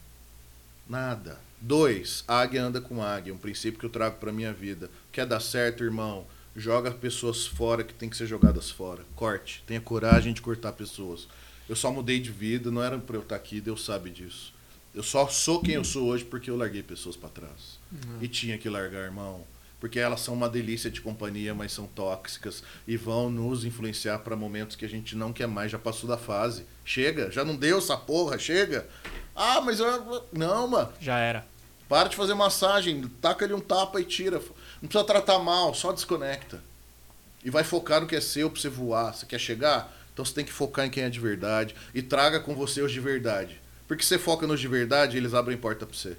Nada. Dois, águia anda com águia. Um princípio que eu trago pra minha vida. Quer dar certo, irmão? Joga pessoas fora que tem que ser jogadas fora. Corte. Tenha coragem de cortar pessoas. Eu só mudei de vida, não era pra eu estar aqui, Deus sabe disso. Eu só sou quem eu sou hoje porque eu larguei pessoas pra trás. E tinha que largar, irmão. Porque elas são uma delícia de companhia, mas são tóxicas e vão nos influenciar para momentos que a gente não quer mais, já passou da fase. Chega, já não deu essa porra, chega. Ah, mas eu. Não, mano. Já era. Para de fazer massagem, taca ali um tapa e tira. Não precisa tratar mal, só desconecta. E vai focar no que é seu pra você voar. Você quer chegar? Então você tem que focar em quem é de verdade. E traga com você os de verdade. Porque você foca nos de verdade, eles abrem porta pra você.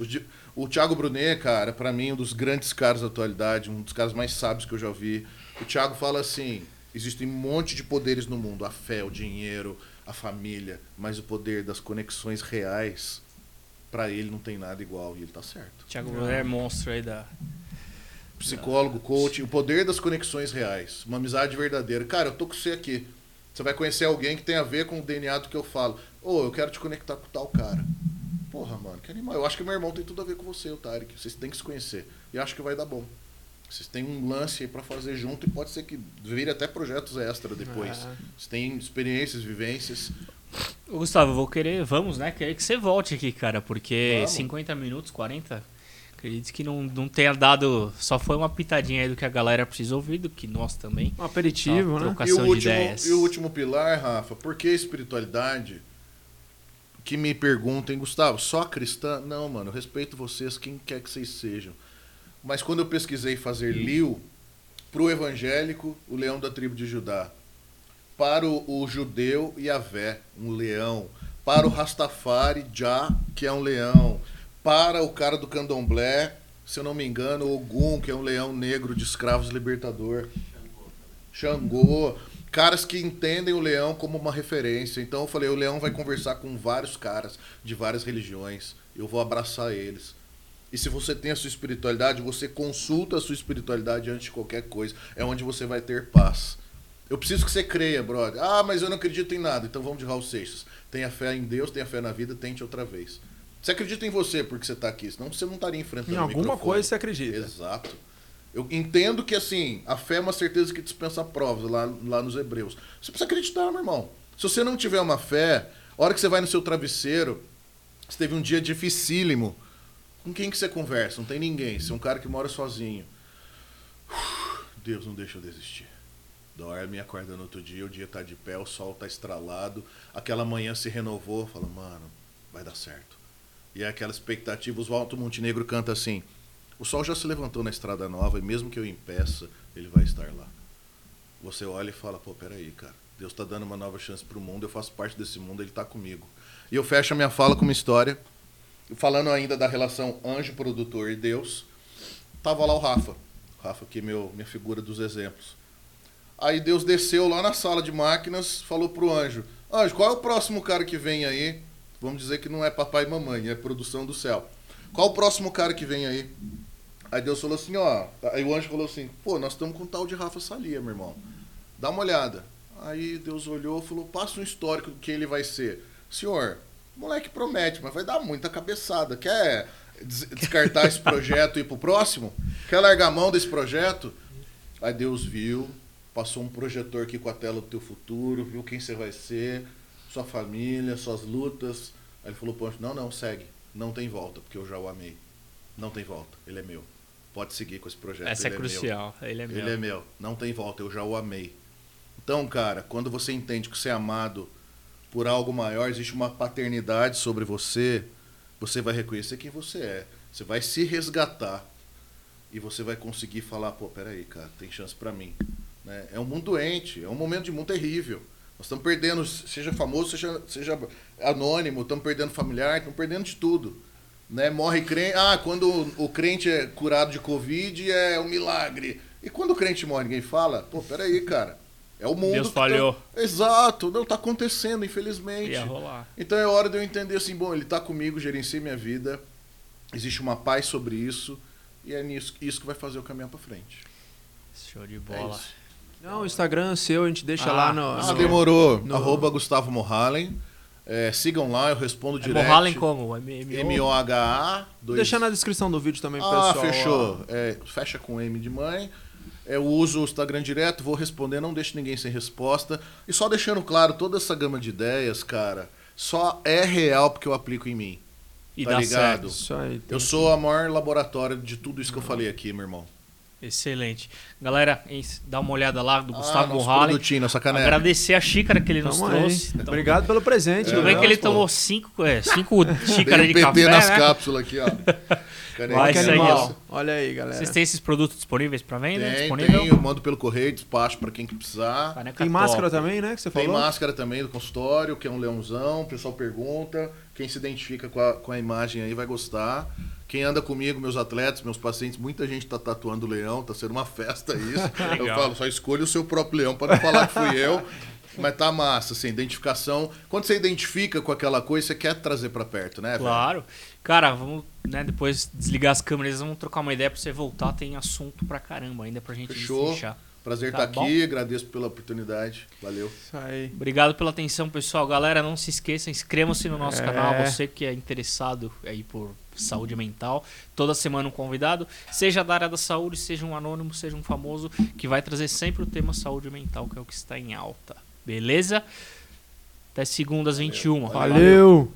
De- O Thiago Brunet, cara, pra mim, um dos grandes caras da atualidade, um dos caras mais sábios que eu já vi. O Thiago fala assim: existem um monte de poderes no mundo, a fé, o dinheiro, a família, mas o poder das conexões reais, pra ele não tem nada igual, e ele tá certo. Thiago Brunet é monstro aí da. Psicólogo, coach, o poder das conexões reais, uma amizade verdadeira. Cara, eu tô com você aqui. Você vai conhecer alguém que tem a ver com o DNA do que eu falo. Ô, eu quero te conectar com tal cara. Porra, mano, que animal. Eu acho que meu irmão tem tudo a ver com você, o Tarek. Vocês têm que se conhecer. E acho que vai dar bom. Vocês têm um lance aí pra fazer junto e pode ser que vire até projetos extra depois. É. Vocês têm experiências, vivências. Ô, Gustavo, eu vou querer, vamos, né? Querer que você volte aqui, cara, porque Vamos. 50 minutos, 40, acredito que não, não tenha dado. Só foi uma pitadinha aí do que a galera precisa ouvir, do que nós também. Um aperitivo, né? E o, Trocação de último, ideias. e o último pilar, Rafa, por que espiritualidade? que me perguntem, Gustavo, só cristã? Não, mano, eu respeito vocês, quem quer que vocês sejam. Mas quando eu pesquisei fazer liu, para o evangélico, o leão da tribo de Judá. Para o, o judeu, Yahvé, um leão. Para o Rastafari, Já, que é um leão. Para o cara do candomblé, se eu não me engano, Ogum, que é um leão negro de escravos libertador. Xangô. Caras que entendem o leão como uma referência. Então eu falei, o leão vai conversar com vários caras de várias religiões. Eu vou abraçar eles. E se você tem a sua espiritualidade, você consulta a sua espiritualidade antes de qualquer coisa. É onde você vai ter paz. Eu preciso que você creia, brother. Ah, mas eu não acredito em nada. Então vamos de Raul Seixas. Tenha fé em Deus, tenha fé na vida, tente outra vez. Você acredita em você porque você está aqui, senão você não estaria enfrentando Em alguma microfone. coisa você acredita. Exato. Eu entendo que, assim, a fé é uma certeza que dispensa provas, lá, lá nos Hebreus. Você precisa acreditar, meu irmão. Se você não tiver uma fé, a hora que você vai no seu travesseiro, você teve um dia dificílimo, com quem que você conversa? Não tem ninguém. Você é um cara que mora sozinho. Deus não deixa eu desistir. Dorme, acorda no outro dia, o dia tá de pé, o sol tá estralado, aquela manhã se renovou, fala, mano, vai dar certo. E é aquela expectativa, o Alto Montenegro canta assim, o sol já se levantou na estrada nova e mesmo que eu impeça, ele vai estar lá. Você olha e fala, pô, peraí, cara, Deus está dando uma nova chance para o mundo, eu faço parte desse mundo, ele está comigo. E eu fecho a minha fala com uma história, falando ainda da relação anjo-produtor e Deus. Tava lá o Rafa, Rafa aqui, meu, minha figura dos exemplos. Aí Deus desceu lá na sala de máquinas, falou pro anjo, anjo, qual é o próximo cara que vem aí? Vamos dizer que não é papai e mamãe, é produção do céu. Qual o próximo cara que vem aí? Aí Deus falou assim, ó. Aí o anjo falou assim, pô, nós estamos com o tal de Rafa Salia, meu irmão. Dá uma olhada. Aí Deus olhou falou, passa um histórico do que ele vai ser. Senhor, moleque promete, mas vai dar muita cabeçada. Quer des- descartar esse projeto e ir pro próximo? Quer largar a mão desse projeto? Aí Deus viu, passou um projetor aqui com a tela do teu futuro, viu quem você vai ser, sua família, suas lutas. Aí ele falou, Poncho, não, não, segue. Não tem volta, porque eu já o amei. Não tem volta, ele é meu. Pode seguir com esse projeto. Essa é ele meu. crucial. Ele é meu. Ele é meu. Não tem volta, eu já o amei. Então, cara, quando você entende que você é amado por algo maior, existe uma paternidade sobre você, você vai reconhecer quem você é. Você vai se resgatar e você vai conseguir falar, pô, peraí, cara, tem chance pra mim. Né? É um mundo doente, é um momento de mundo terrível. Nós estamos perdendo, seja famoso, seja, seja anônimo, estamos perdendo familiar, estamos perdendo de tudo. Né? Morre crente. Ah, quando o, o crente é curado de Covid é um milagre. E quando o crente morre, ninguém fala? Pô, peraí, cara. É o mundo. Deus que tá- falhou. Exato, não tá acontecendo, infelizmente. Ia rolar. Então é hora de eu entender assim, bom, ele tá comigo, gerenciei minha vida, existe uma paz sobre isso, e é nisso, isso que vai fazer eu caminhar pra frente. Show de É bola. isso. Não, o Instagram seu, a gente deixa Ah, lá no. Ah, no- demorou. no- Arroba Gustavo Mohalen. É, sigam lá, eu respondo É direto. Mohalen como? M- M- M-O-H-A. Vou deixar na descrição do vídeo também, pro Ah, pessoal. fechou. É, fecha com M de mãe. Eu uso o Instagram direto, vou responder, não deixo ninguém sem resposta. E só deixando claro, toda essa gama de ideias, cara, só é real porque eu aplico em mim. E Tá dá ligado? certo. Isso aí. Eu sou a maior laboratório de tudo isso que eu falei aqui, meu irmão. Excelente. Galera, dá uma olhada lá do ah, Gustavo produtinho, nossa caneca. Agradecer a xícara que ele nos Tamo trouxe. Então, Obrigado pelo presente. Tudo bem né? que ele pô. tomou cinco, é, cinco Tem xícaras um de PT café, nas né? cápsulas aqui, ó. Vai segue lá. Olha aí, galera. Vocês têm esses produtos disponíveis para venda? Tem, Disponível? tem, eu mando pelo correio, despacho pra quem que precisar. Caneca Tem máscara top. também, né? Que você Tem falou? máscara também do consultório, que é um leãozão. O pessoal pergunta. Quem se identifica com a, com a imagem aí vai gostar. Quem anda comigo, meus atletas, meus pacientes, muita gente tá tatuando o leão, tá sendo uma festa isso. eu falo, só escolha o seu próprio leão para não falar que fui eu. Mas tá massa, assim, identificação. Quando você identifica com aquela coisa, você quer trazer pra perto, né? velho? Claro. Cara, vamos, né, depois desligar as câmeras, vamos trocar uma ideia pra você voltar. Tem assunto pra caramba ainda pra gente Fechou. fechar. Prazer Tá estar aqui, agradeço pela oportunidade. Valeu. Isso aí. Obrigado pela atenção, pessoal. Galera, não se esqueçam, inscrevam-se no nosso É. canal. Você que é interessado aí por saúde mental. Toda semana um convidado, seja da área da saúde, seja um anônimo, seja um famoso, que vai trazer sempre o tema saúde mental, que é o que está em alta. Beleza? Até segunda às 21. Valeu.